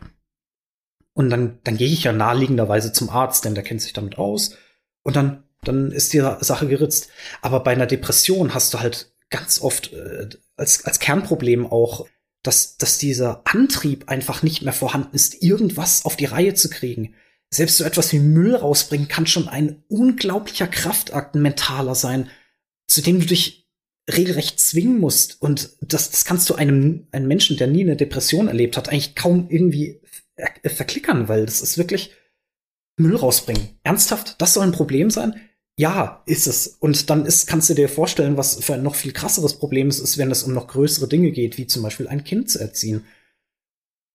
Und dann, dann gehe ich ja naheliegenderweise zum Arzt, denn der kennt sich damit aus. Und dann dann ist die Sache geritzt. Aber bei einer Depression hast du halt ganz oft äh, als, als Kernproblem auch, dass, dass dieser Antrieb einfach nicht mehr vorhanden ist, irgendwas auf die Reihe zu kriegen. Selbst so etwas wie Müll rausbringen kann schon ein unglaublicher Kraftakt mentaler sein, zu dem du dich regelrecht zwingen musst. Und das, das kannst du einem, einem Menschen, der nie eine Depression erlebt hat, eigentlich kaum irgendwie verklickern, weil das ist wirklich Müll rausbringen. Ernsthaft? Das soll ein Problem sein? Ja, ist es. Und dann ist, kannst du dir vorstellen, was für ein noch viel krasseres Problem es ist, wenn es um noch größere Dinge geht, wie zum Beispiel ein Kind zu erziehen.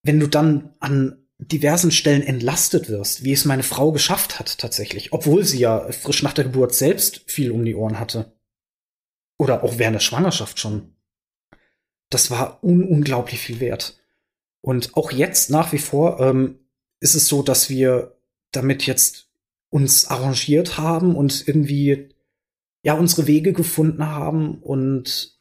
Wenn du dann an diversen Stellen entlastet wirst, wie es meine Frau geschafft hat tatsächlich, obwohl sie ja frisch nach der Geburt selbst viel um die Ohren hatte. Oder auch während der Schwangerschaft schon. Das war un unglaublich viel wert. Und auch jetzt nach wie vor ähm, ist es so, dass wir damit jetzt uns arrangiert haben und irgendwie ja unsere Wege gefunden haben und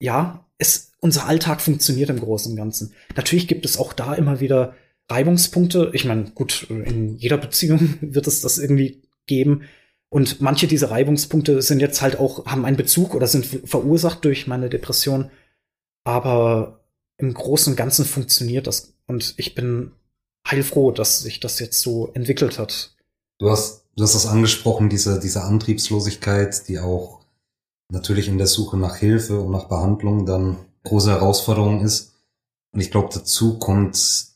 ja, es unser Alltag funktioniert im Großen und Ganzen. Natürlich gibt es auch da immer wieder Reibungspunkte. Ich meine, gut, in jeder Beziehung wird es das irgendwie geben. Und manche dieser Reibungspunkte sind jetzt halt auch, haben einen Bezug oder sind verursacht durch meine Depression. Aber im Großen und Ganzen funktioniert das. Und ich bin heilfroh, dass sich das jetzt so entwickelt hat. Du hast, du hast das angesprochen, diese, diese Antriebslosigkeit, die auch natürlich in der Suche nach Hilfe und nach Behandlung dann große Herausforderung ist. Und ich glaube, dazu kommt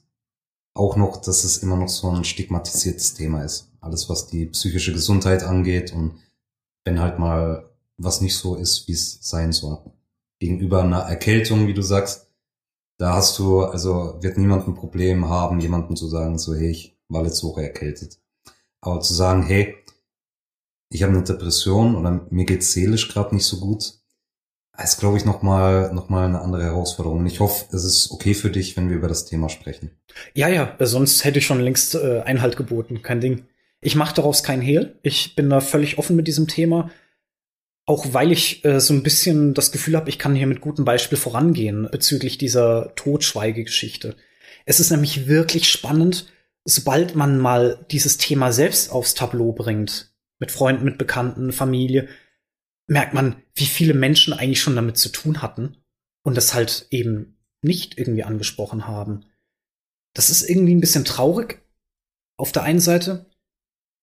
auch noch, dass es immer noch so ein stigmatisiertes Thema ist. Alles, was die psychische Gesundheit angeht und wenn halt mal was nicht so ist, wie es sein soll. Gegenüber einer Erkältung, wie du sagst, da hast du, also wird niemand ein Problem haben, jemanden zu sagen, so, hey, ich war letzte Woche erkältet. Aber zu sagen, hey, ich habe eine Depression oder mir geht's seelisch gerade nicht so gut, ist, glaube ich, nochmal noch mal eine andere Herausforderung. Und ich hoffe, es ist okay für dich, wenn wir über das Thema sprechen. Ja, ja, sonst hätte ich schon längst äh, Einhalt geboten, kein Ding. Ich mache daraus kein Hehl. Ich bin da völlig offen mit diesem Thema. Auch weil ich äh, so ein bisschen das Gefühl habe, ich kann hier mit gutem Beispiel vorangehen bezüglich dieser Totschweigegeschichte. Es ist nämlich wirklich spannend, sobald man mal dieses Thema selbst aufs Tableau bringt, mit Freunden, mit Bekannten, Familie, merkt man, wie viele Menschen eigentlich schon damit zu tun hatten und das halt eben nicht irgendwie angesprochen haben. Das ist irgendwie ein bisschen traurig auf der einen Seite.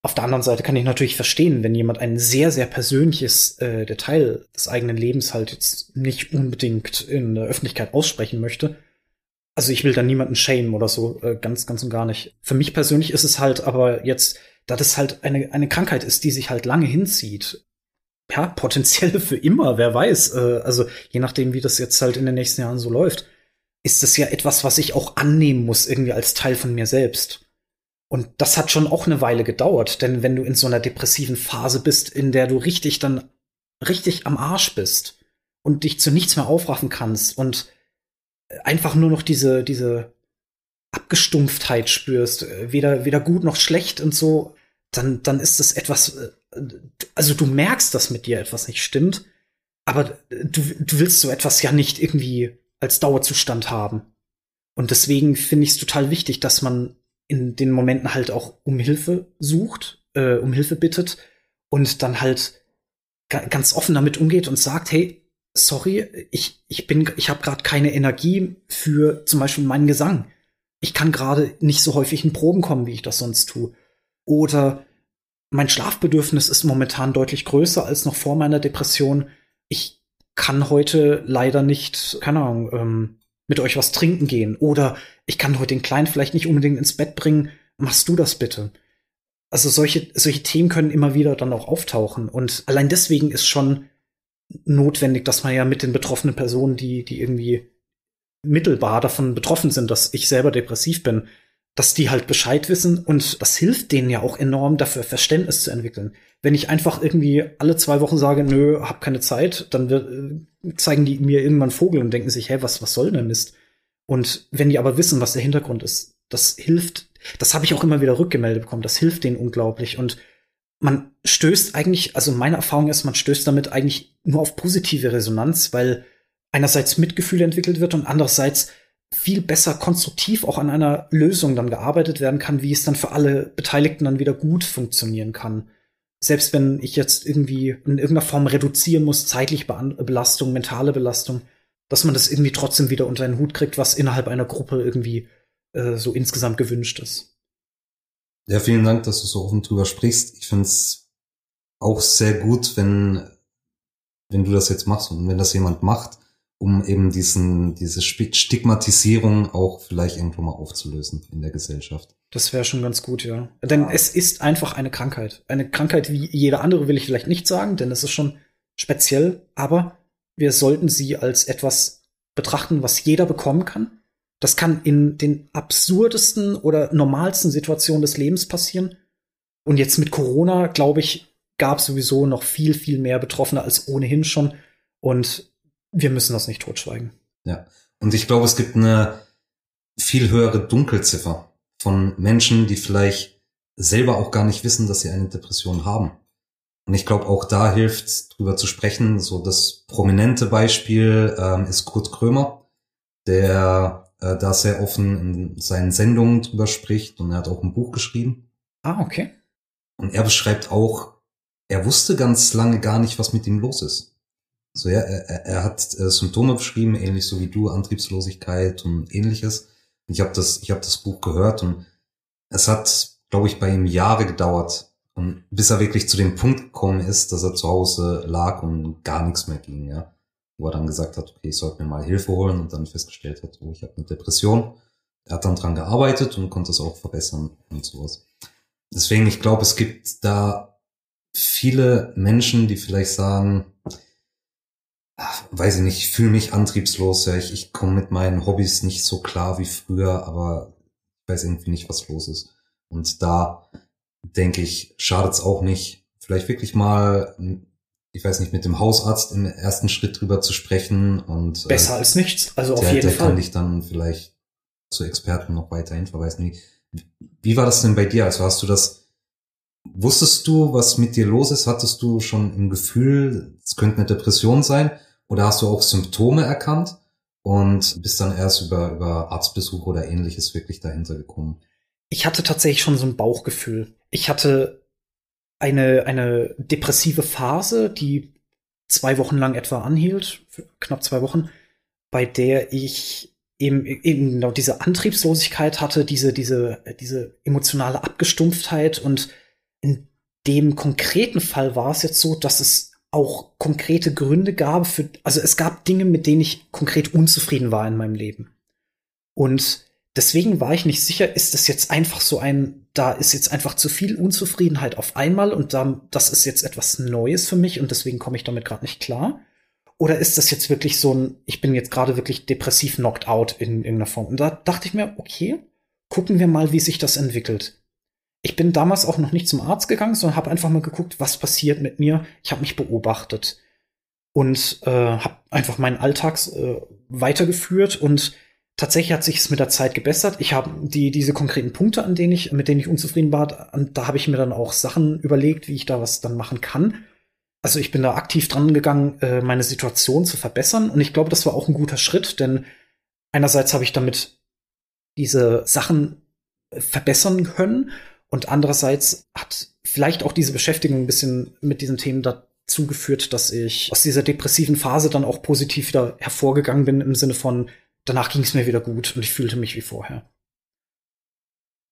Auf der anderen Seite kann ich natürlich verstehen, wenn jemand ein sehr, sehr persönliches äh, Detail des eigenen Lebens halt jetzt nicht unbedingt in der Öffentlichkeit aussprechen möchte. Also ich will da niemanden shamen oder so, äh, ganz, ganz und gar nicht. Für mich persönlich ist es halt aber jetzt, da das halt eine, eine Krankheit ist, die sich halt lange hinzieht, ja, potenziell für immer, wer weiß. Äh, also je nachdem, wie das jetzt halt in den nächsten Jahren so läuft, ist das ja etwas, was ich auch annehmen muss, irgendwie als Teil von mir selbst. Und das hat schon auch eine Weile gedauert, denn wenn du in so einer depressiven Phase bist, in der du richtig dann richtig am Arsch bist und dich zu nichts mehr aufraffen kannst und einfach nur noch diese, diese Abgestumpftheit spürst, äh, weder, weder gut noch schlecht und so, dann, dann ist das etwas, äh, also du merkst, dass mit dir etwas nicht stimmt, aber du, du willst so etwas ja nicht irgendwie als Dauerzustand haben. Und deswegen finde ich es total wichtig, dass man in den Momenten halt auch um Hilfe sucht, äh, um Hilfe bittet und dann halt ganz offen damit umgeht und sagt, hey, sorry, ich, ich bin, ich habe gerade keine Energie für zum Beispiel meinen Gesang. Ich kann gerade nicht so häufig in Proben kommen, wie ich das sonst tue. Oder mein Schlafbedürfnis ist momentan deutlich größer als noch vor meiner Depression. Ich kann heute leider nicht, keine Ahnung, ähm, mit euch was trinken gehen. Oder ich kann heute den Kleinen vielleicht nicht unbedingt ins Bett bringen. Machst du das bitte? Also solche, solche Themen können immer wieder dann auch auftauchen. Und allein deswegen ist schon notwendig, dass man ja mit den betroffenen Personen, die, die irgendwie mittelbar davon betroffen sind, dass ich selber depressiv bin, dass die halt Bescheid wissen und das hilft denen ja auch enorm dafür Verständnis zu entwickeln. Wenn ich einfach irgendwie alle zwei Wochen sage, nö, hab keine Zeit, dann wird, äh, zeigen die mir irgendwann Vogel und denken sich, hä, was, was soll denn Mist? Und wenn die aber wissen, was der Hintergrund ist, das hilft, das habe ich auch immer wieder rückgemeldet bekommen, das hilft denen unglaublich und man stößt eigentlich, also meine Erfahrung ist, man stößt damit eigentlich nur auf positive Resonanz, weil einerseits Mitgefühl entwickelt wird und andererseits viel besser konstruktiv auch an einer Lösung dann gearbeitet werden kann, wie es dann für alle Beteiligten dann wieder gut funktionieren kann. Selbst wenn ich jetzt irgendwie in irgendeiner Form reduzieren muss, zeitliche Belastung, mentale Belastung, dass man das irgendwie trotzdem wieder unter einen Hut kriegt, was innerhalb einer Gruppe irgendwie äh, so insgesamt gewünscht ist. Ja, vielen Dank, dass du so offen drüber sprichst. Ich finde es auch sehr gut, wenn, wenn du das jetzt machst und wenn das jemand macht, um eben diesen, diese Stigmatisierung auch vielleicht irgendwo mal aufzulösen in der Gesellschaft. Das wäre schon ganz gut, ja. Denn ja. es ist einfach eine Krankheit. Eine Krankheit wie jede andere will ich vielleicht nicht sagen, denn es ist schon speziell, aber wir sollten sie als etwas betrachten, was jeder bekommen kann. Das kann in den absurdesten oder normalsten Situationen des Lebens passieren. Und jetzt mit Corona, glaube ich, gab es sowieso noch viel, viel mehr Betroffene als ohnehin schon. Und wir müssen das nicht totschweigen. Ja. Und ich glaube, es gibt eine viel höhere Dunkelziffer von Menschen, die vielleicht selber auch gar nicht wissen, dass sie eine Depression haben. Und ich glaube, auch da hilft, drüber zu sprechen. So das prominente Beispiel ähm, ist Kurt Krömer, der äh, da sehr offen in seinen Sendungen drüber spricht und er hat auch ein Buch geschrieben. Ah, okay. Und er beschreibt auch, er wusste ganz lange gar nicht, was mit ihm los ist. So, ja, er, er hat äh, Symptome beschrieben, ähnlich so wie du, Antriebslosigkeit und ähnliches. Ich habe das, ich habe das Buch gehört und es hat, glaube ich, bei ihm Jahre gedauert, und bis er wirklich zu dem Punkt gekommen ist, dass er zu Hause lag und gar nichts mehr ging, ja. Wo er dann gesagt hat, okay, ich sollte mir mal Hilfe holen und dann festgestellt hat, oh, ich habe eine Depression. Er hat dann dran gearbeitet und konnte es auch verbessern und sowas. Deswegen, ich glaube, es gibt da viele Menschen, die vielleicht sagen, ach, weiß ich nicht, ich fühle mich antriebslos, ja, ich, ich komme mit meinen Hobbys nicht so klar wie früher, aber ich weiß irgendwie nicht, was los ist. Und da denke ich, schadet's auch nicht, vielleicht wirklich mal, ich weiß nicht, mit dem Hausarzt im ersten Schritt drüber zu sprechen und besser äh, als nichts, also auf der, jeden der Fall. kann dich dann vielleicht zu Experten noch weiterhin verweisen. Wie, wie war das denn bei dir? Also hast du das, wusstest du, was mit dir los ist? Hattest du schon im Gefühl, es könnte eine Depression sein? Oder hast du auch Symptome erkannt und bist dann erst über, über Arztbesuch oder ähnliches wirklich dahinter gekommen? Ich hatte tatsächlich schon so ein Bauchgefühl. Ich hatte eine, eine depressive Phase, die zwei Wochen lang etwa anhielt, knapp zwei Wochen, bei der ich eben, eben genau diese Antriebslosigkeit hatte, diese, diese, diese emotionale Abgestumpftheit und in dem konkreten Fall war es jetzt so, dass es auch konkrete Gründe gab für, also es gab Dinge, mit denen ich konkret unzufrieden war in meinem Leben. Und deswegen war ich nicht sicher, ist das jetzt einfach so ein, da ist jetzt einfach zu viel Unzufriedenheit auf einmal und da, das ist jetzt etwas Neues für mich und deswegen komme ich damit gerade nicht klar. Oder ist das jetzt wirklich so ein, ich bin jetzt gerade wirklich depressiv knocked out in irgendeiner Form? Und da dachte ich mir, okay, gucken wir mal, wie sich das entwickelt. Ich bin damals auch noch nicht zum Arzt gegangen, sondern habe einfach mal geguckt, was passiert mit mir. Ich habe mich beobachtet und äh, habe einfach meinen Alltag äh, weitergeführt und tatsächlich hat sich es mit der Zeit gebessert. Ich habe die diese konkreten Punkte, an denen ich mit denen ich unzufrieden war, da habe ich mir dann auch Sachen überlegt, wie ich da was dann machen kann. Also ich bin da aktiv dran gegangen, äh, meine Situation zu verbessern und ich glaube, das war auch ein guter Schritt, denn einerseits habe ich damit diese Sachen verbessern können und andererseits hat vielleicht auch diese Beschäftigung ein bisschen mit diesen Themen dazu geführt, dass ich aus dieser depressiven Phase dann auch positiv wieder hervorgegangen bin im Sinne von, danach ging es mir wieder gut und ich fühlte mich wie vorher.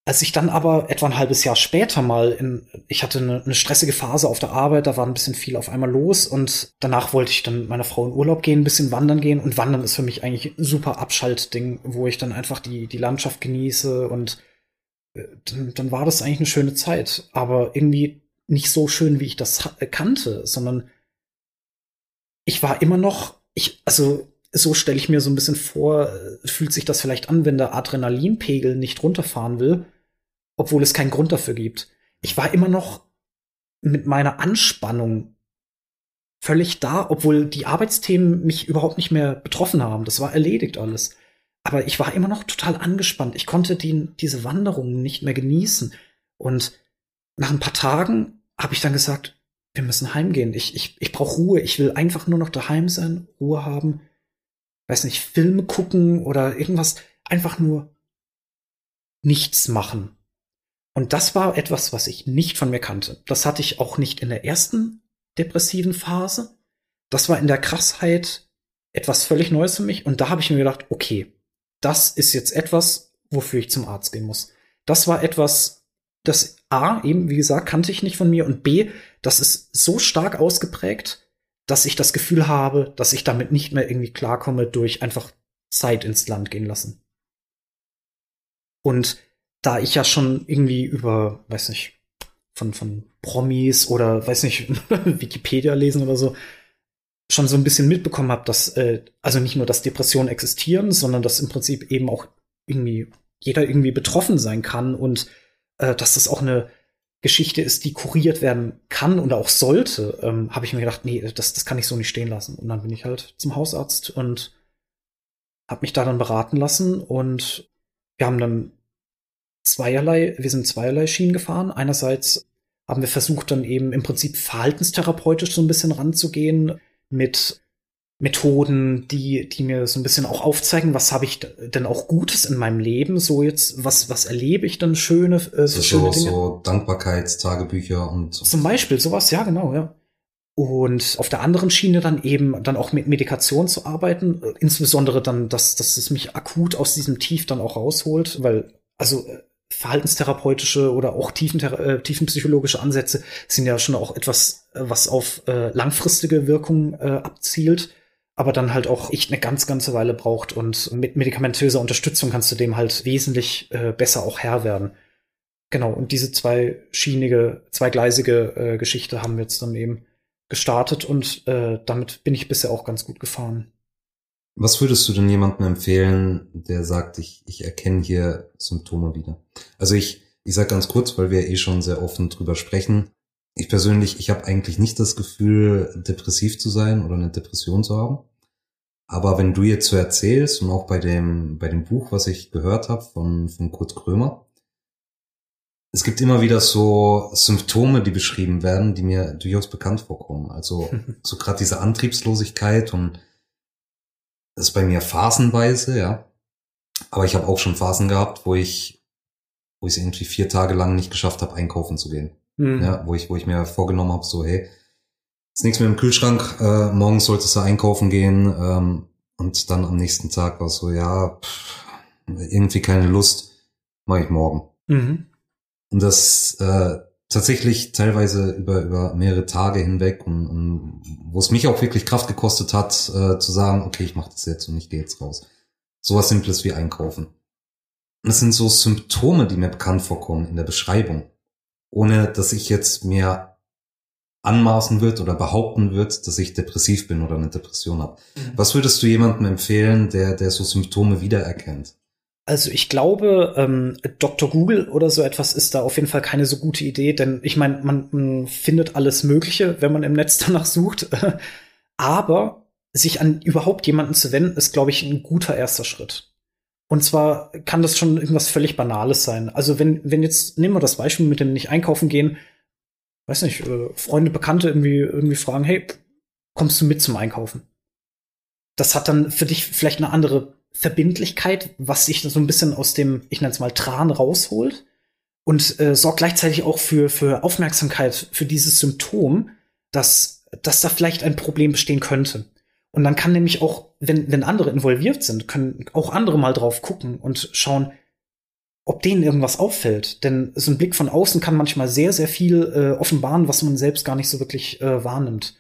Als ich dann aber etwa ein halbes Jahr später mal in, ich hatte eine, eine, stressige Phase auf der Arbeit, da war ein bisschen viel auf einmal los und danach wollte ich dann mit meiner Frau in Urlaub gehen, ein bisschen wandern gehen und wandern ist für mich eigentlich ein super Abschaltding, wo ich dann einfach die, die Landschaft genieße und dann, dann war das eigentlich eine schöne Zeit, aber irgendwie nicht so schön, wie ich das kannte, sondern ich war immer noch, ich, also so stelle ich mir so ein bisschen vor, fühlt sich das vielleicht an, wenn der Adrenalinpegel nicht runterfahren will, obwohl es keinen Grund dafür gibt. Ich war immer noch mit meiner Anspannung völlig da, obwohl die Arbeitsthemen mich überhaupt nicht mehr betroffen haben. Das war erledigt alles. Aber ich war immer noch total angespannt. Ich konnte die, diese Wanderung nicht mehr genießen. Und nach ein paar Tagen habe ich dann gesagt, wir müssen heimgehen. Ich, ich, ich brauche Ruhe. Ich will einfach nur noch daheim sein, Ruhe haben. Weiß nicht, Filme gucken oder irgendwas. Einfach nur nichts machen. Und das war etwas, was ich nicht von mir kannte. Das hatte ich auch nicht in der ersten depressiven Phase. Das war in der Krassheit etwas völlig Neues für mich. Und da habe ich mir gedacht, okay, das ist jetzt etwas, wofür ich zum Arzt gehen muss. Das war etwas, das A, eben, wie gesagt, kannte ich nicht von mir und B, das ist so stark ausgeprägt, dass ich das Gefühl habe, dass ich damit nicht mehr irgendwie klarkomme durch einfach Zeit ins Land gehen lassen. Und da ich ja schon irgendwie über, weiß nicht, von, von Promis oder, weiß nicht, Wikipedia lesen oder so, schon so ein bisschen mitbekommen habe, dass äh, also nicht nur, dass Depressionen existieren, sondern dass im Prinzip eben auch irgendwie jeder irgendwie betroffen sein kann und äh, dass das auch eine Geschichte ist, die kuriert werden kann und auch sollte, ähm, habe ich mir gedacht, nee, das, das kann ich so nicht stehen lassen. Und dann bin ich halt zum Hausarzt und habe mich da dann beraten lassen und wir haben dann zweierlei, wir sind zweierlei Schienen gefahren. Einerseits haben wir versucht, dann eben im Prinzip verhaltenstherapeutisch so ein bisschen ranzugehen mit Methoden, die, die mir so ein bisschen auch aufzeigen, was habe ich denn auch Gutes in meinem Leben, so jetzt, was, was erlebe ich denn schöne, äh, so, so schöne Dinge. So Dankbarkeitstagebücher und so. Zum Beispiel, sowas, ja, genau, ja. Und auf der anderen Schiene dann eben dann auch mit Medikation zu arbeiten, insbesondere dann, dass, dass es mich akut aus diesem Tief dann auch rausholt, weil, also äh, verhaltenstherapeutische oder auch äh, tiefenpsychologische Ansätze sind ja schon auch etwas, äh, was auf äh, langfristige Wirkung abzielt, aber dann halt auch echt eine ganz, ganze Weile braucht und mit medikamentöser Unterstützung kannst du dem halt wesentlich besser auch Herr werden. Genau, und diese zweischienige, zweigleisige Geschichte haben wir jetzt dann eben gestartet und damit bin ich bisher auch ganz gut gefahren. Was würdest du denn jemandem empfehlen, der sagt, ich, ich erkenne hier Symptome wieder? Also ich, ich sage ganz kurz, weil wir eh schon sehr offen drüber sprechen. Ich persönlich, ich habe eigentlich nicht das Gefühl, depressiv zu sein oder eine Depression zu haben. Aber wenn du jetzt so erzählst und auch bei dem, bei dem Buch, was ich gehört habe von, von Kurt Krömer, es gibt immer wieder so Symptome, die beschrieben werden, die mir durchaus bekannt vorkommen. Also so gerade diese Antriebslosigkeit und das ist bei mir phasenweise, ja. Aber ich habe auch schon Phasen gehabt, wo ich, wo ich es irgendwie vier Tage lang nicht geschafft habe, einkaufen zu gehen. Mhm. Ja, wo ich, wo ich mir vorgenommen habe, so, hey, ist nichts mehr im Kühlschrank, äh, morgens solltest du einkaufen gehen. Ähm, und dann am nächsten Tag war es so, ja, pff, irgendwie keine Lust, mache ich morgen. Mhm. Und das äh, tatsächlich teilweise über, über mehrere Tage hinweg und, und wo es mich auch wirklich Kraft gekostet hat, äh, zu sagen, okay, ich mache das jetzt und ich gehe jetzt raus. Sowas Simples wie einkaufen. Das sind so Symptome, die mir bekannt vorkommen in der Beschreibung. Ohne dass ich jetzt mir anmaßen wird oder behaupten wird, dass ich depressiv bin oder eine Depression habe. Mhm. Was würdest du jemandem empfehlen, der, der so Symptome wiedererkennt? Also ich glaube, ähm, Dr. Google oder so etwas ist da auf jeden Fall keine so gute Idee, denn ich meine, man, man findet alles Mögliche, wenn man im Netz danach sucht. Aber sich an überhaupt jemanden zu wenden, ist, glaube ich, ein guter erster Schritt. Und zwar kann das schon irgendwas völlig Banales sein. Also wenn, wenn jetzt, nehmen wir das Beispiel mit dem nicht einkaufen gehen, weiß nicht, äh, Freunde, Bekannte irgendwie, irgendwie fragen, hey, kommst du mit zum Einkaufen? Das hat dann für dich vielleicht eine andere Verbindlichkeit, was sich so ein bisschen aus dem, ich nenne es mal, Tran rausholt und äh, sorgt gleichzeitig auch für, für Aufmerksamkeit für dieses Symptom, dass, dass da vielleicht ein Problem bestehen könnte. Und dann kann nämlich auch, wenn, wenn andere involviert sind, können auch andere mal drauf gucken und schauen, ob denen irgendwas auffällt. Denn so ein Blick von außen kann manchmal sehr, sehr viel äh, offenbaren, was man selbst gar nicht so wirklich äh, wahrnimmt.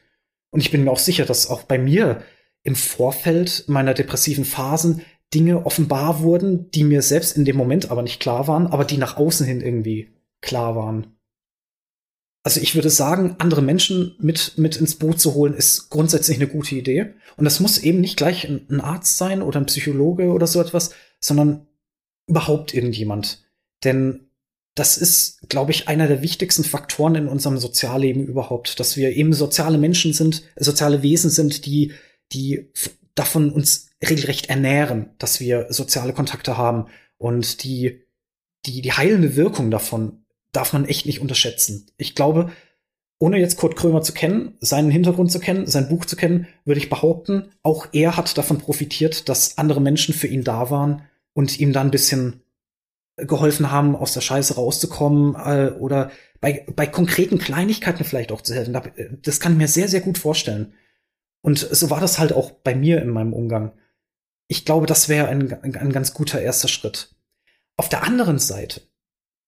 Und ich bin mir auch sicher, dass auch bei mir im Vorfeld meiner depressiven Phasen Dinge offenbar wurden, die mir selbst in dem Moment aber nicht klar waren, aber die nach außen hin irgendwie klar waren. Also ich würde sagen, andere Menschen mit, mit ins Boot zu holen, ist grundsätzlich eine gute Idee. Und das muss eben nicht gleich ein Arzt sein oder ein Psychologe oder so etwas, sondern überhaupt irgendjemand. Denn das ist, glaube ich, einer der wichtigsten Faktoren in unserem Sozialleben überhaupt, dass wir eben soziale Menschen sind, soziale Wesen sind, die die davon uns regelrecht ernähren, dass wir soziale Kontakte haben und die, die, die heilende Wirkung davon darf man echt nicht unterschätzen. Ich glaube, ohne jetzt Kurt Krömer zu kennen, seinen Hintergrund zu kennen, sein Buch zu kennen, würde ich behaupten, auch er hat davon profitiert, dass andere Menschen für ihn da waren und ihm dann ein bisschen geholfen haben, aus der Scheiße rauszukommen äh, oder bei, bei konkreten Kleinigkeiten vielleicht auch zu helfen. Das kann ich mir sehr, sehr gut vorstellen. Und so war das halt auch bei mir in meinem Umgang. Ich glaube, das wäre ein, ein, ganz guter erster Schritt. Auf der anderen Seite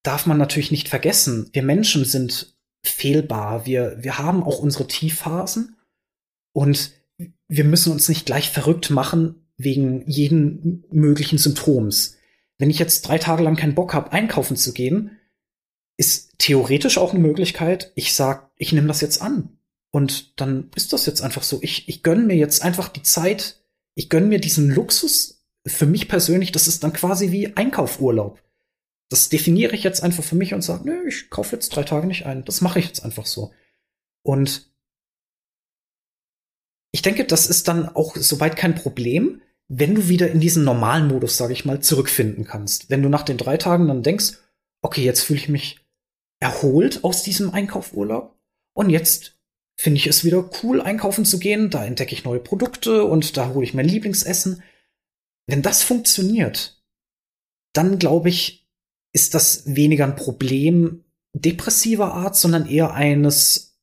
darf man natürlich nicht vergessen, wir Menschen sind fehlbar. Wir, wir haben auch unsere Tiefphasen und wir müssen uns nicht gleich verrückt machen wegen jeden möglichen Symptoms. Wenn ich jetzt drei Tage lang keinen Bock habe, einkaufen zu gehen, ist theoretisch auch eine Möglichkeit. Ich sag, ich nehme das jetzt an. Und dann ist das jetzt einfach so. Ich, ich gönne mir jetzt einfach die Zeit, ich gönne mir diesen Luxus. Für mich persönlich, das ist dann quasi wie Einkaufurlaub. Das definiere ich jetzt einfach für mich und sage, nö, ich kaufe jetzt drei Tage nicht ein. Das mache ich jetzt einfach so. Und ich denke, das ist dann auch soweit kein Problem, wenn du wieder in diesen normalen Modus, sage ich mal, zurückfinden kannst. Wenn du nach den drei Tagen dann denkst, okay, jetzt fühle ich mich erholt aus diesem Einkaufurlaub und jetzt finde ich es wieder cool, einkaufen zu gehen. Da entdecke ich neue Produkte und da hole ich mein Lieblingsessen. Wenn das funktioniert, dann glaube ich, ist das weniger ein Problem depressiver Art, sondern eher eines,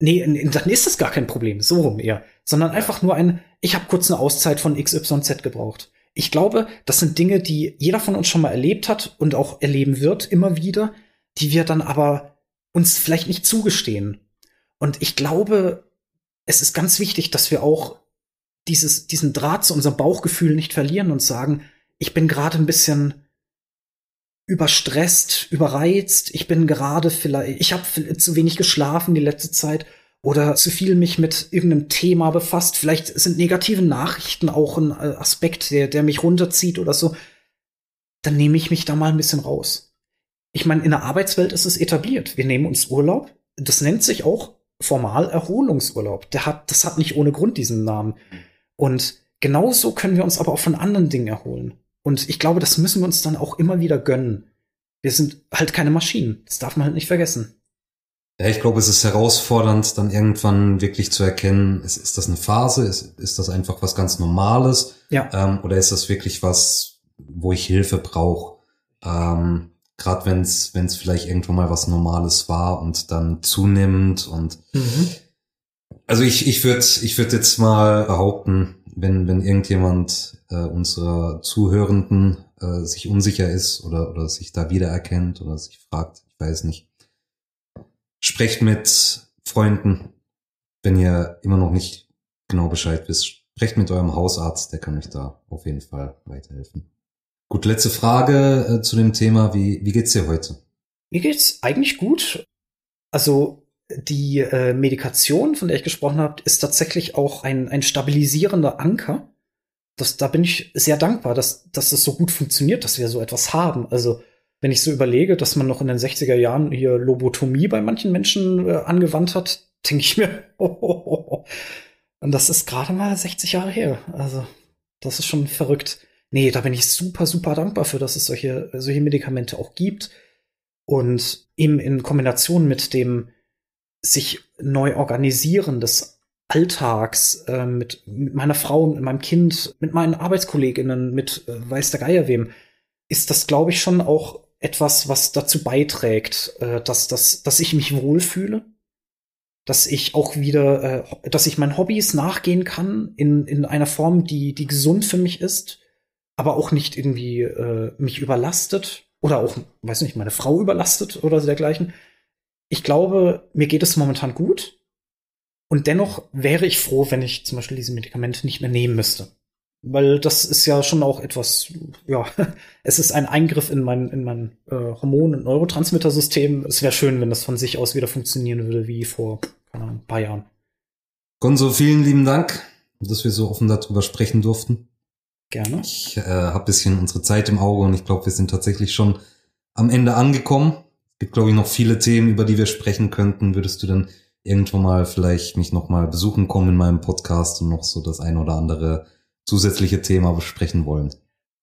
nee, dann ist das gar kein Problem, so rum eher, sondern einfach nur ein, ich habe kurz eine Auszeit von XYZ gebraucht. Ich glaube, das sind Dinge, die jeder von uns schon mal erlebt hat und auch erleben wird, immer wieder, die wir dann aber uns vielleicht nicht zugestehen. Und ich glaube, es ist ganz wichtig, dass wir auch dieses, diesen Draht zu unserem Bauchgefühl nicht verlieren und sagen, ich bin gerade ein bisschen überstresst, überreizt, ich bin gerade vielleicht, ich habe zu wenig geschlafen die letzte Zeit oder zu viel mich mit irgendeinem Thema befasst. Vielleicht sind negative Nachrichten auch ein äh, Aspekt, der, der mich runterzieht oder so. Dann nehme ich mich da mal ein bisschen raus. Ich meine, in der Arbeitswelt ist es etabliert. Wir nehmen uns Urlaub. Das nennt sich auch formal Erholungsurlaub. Der hat, das hat nicht ohne Grund diesen Namen. Und genauso können wir uns aber auch von anderen Dingen erholen. Und ich glaube, das müssen wir uns dann auch immer wieder gönnen. Wir sind halt keine Maschinen. Das darf man halt nicht vergessen. Ja, ich glaube, es ist herausfordernd, dann irgendwann wirklich zu erkennen, ist, ist das eine Phase, ist, ist das einfach was ganz Normales? Ja. Ähm, oder ist das wirklich was, wo ich Hilfe brauche? Ähm, Gerade wenn es wenn es vielleicht irgendwo mal was Normales war und dann zunimmt und Mhm. also ich ich würde ich würde jetzt mal behaupten, wenn wenn irgendjemand äh, unserer Zuhörenden äh, sich unsicher ist oder oder sich da wiedererkennt oder sich fragt, ich weiß nicht, sprecht mit Freunden, wenn ihr immer noch nicht genau Bescheid wisst. Sprecht mit eurem Hausarzt, der kann euch da auf jeden Fall weiterhelfen. Gut, letzte Frage äh, zu dem Thema. Wie, wie geht's dir heute? Mir geht's eigentlich gut. Also die äh, Medikation, von der ich gesprochen habe, ist tatsächlich auch ein, ein stabilisierender Anker. Das, da bin ich sehr dankbar, dass, dass das so gut funktioniert, dass wir so etwas haben. Also wenn ich so überlege, dass man noch in den 60er Jahren hier Lobotomie bei manchen Menschen äh, angewandt hat, denke ich mir, oh, oh, oh, oh. und das ist gerade mal 60 Jahre her. Also das ist schon verrückt. Nee, da bin ich super, super dankbar für, dass es solche, solche Medikamente auch gibt. Und eben in Kombination mit dem sich neu organisieren des Alltags, äh, mit, mit meiner Frau, mit meinem Kind, mit meinen Arbeitskolleginnen, mit äh, weiß der Geier wem, ist das, glaube ich, schon auch etwas, was dazu beiträgt, äh, dass, dass, dass ich mich wohlfühle, dass ich auch wieder, äh, dass ich meinen Hobbys nachgehen kann in, in einer Form, die, die gesund für mich ist, aber auch nicht irgendwie äh, mich überlastet oder auch, weiß nicht, meine Frau überlastet oder dergleichen. Ich glaube, mir geht es momentan gut. Und dennoch wäre ich froh, wenn ich zum Beispiel diese Medikamente nicht mehr nehmen müsste. Weil das ist ja schon auch etwas, ja, es ist ein Eingriff in mein, in mein äh, Hormon- und Neurotransmittersystem. Es wäre schön, wenn das von sich aus wieder funktionieren würde wie vor, keine Ahnung, ein paar Jahren. Gonzo, vielen lieben Dank, dass wir so offen darüber sprechen durften. Gerne. Ich äh, habe bisschen unsere Zeit im Auge und ich glaube, wir sind tatsächlich schon am Ende angekommen. Es gibt, glaube ich, noch viele Themen, über die wir sprechen könnten. Würdest du dann irgendwann mal vielleicht mich noch mal besuchen kommen in meinem Podcast und noch so das ein oder andere zusätzliche Thema besprechen wollen?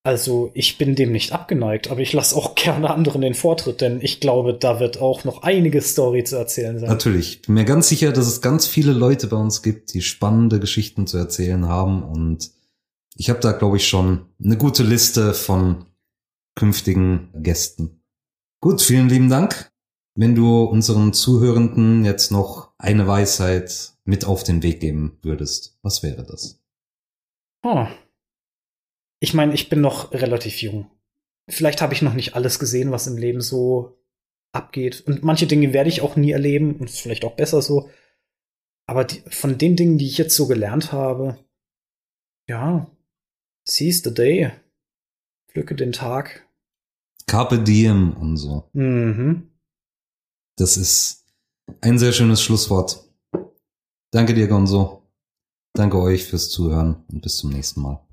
Also ich bin dem nicht abgeneigt, aber ich lasse auch gerne anderen den Vortritt, denn ich glaube, da wird auch noch einige Story zu erzählen sein. Natürlich. Ich bin mir ganz sicher, dass es ganz viele Leute bei uns gibt, die spannende Geschichten zu erzählen haben und ich habe da, glaube ich, schon eine gute Liste von künftigen Gästen. Gut, vielen lieben Dank. Wenn du unseren Zuhörenden jetzt noch eine Weisheit mit auf den Weg geben würdest, was wäre das? Oh. Ich meine, ich bin noch relativ jung. Vielleicht habe ich noch nicht alles gesehen, was im Leben so abgeht. Und manche Dinge werde ich auch nie erleben und ist vielleicht auch besser so. Aber die, von den Dingen, die ich jetzt so gelernt habe, ja, seize the day. Pflücke den Tag. Carpe diem und so. Mhm. Das ist ein sehr schönes Schlusswort. Danke dir, Gonzo. Danke euch fürs Zuhören und bis zum nächsten Mal.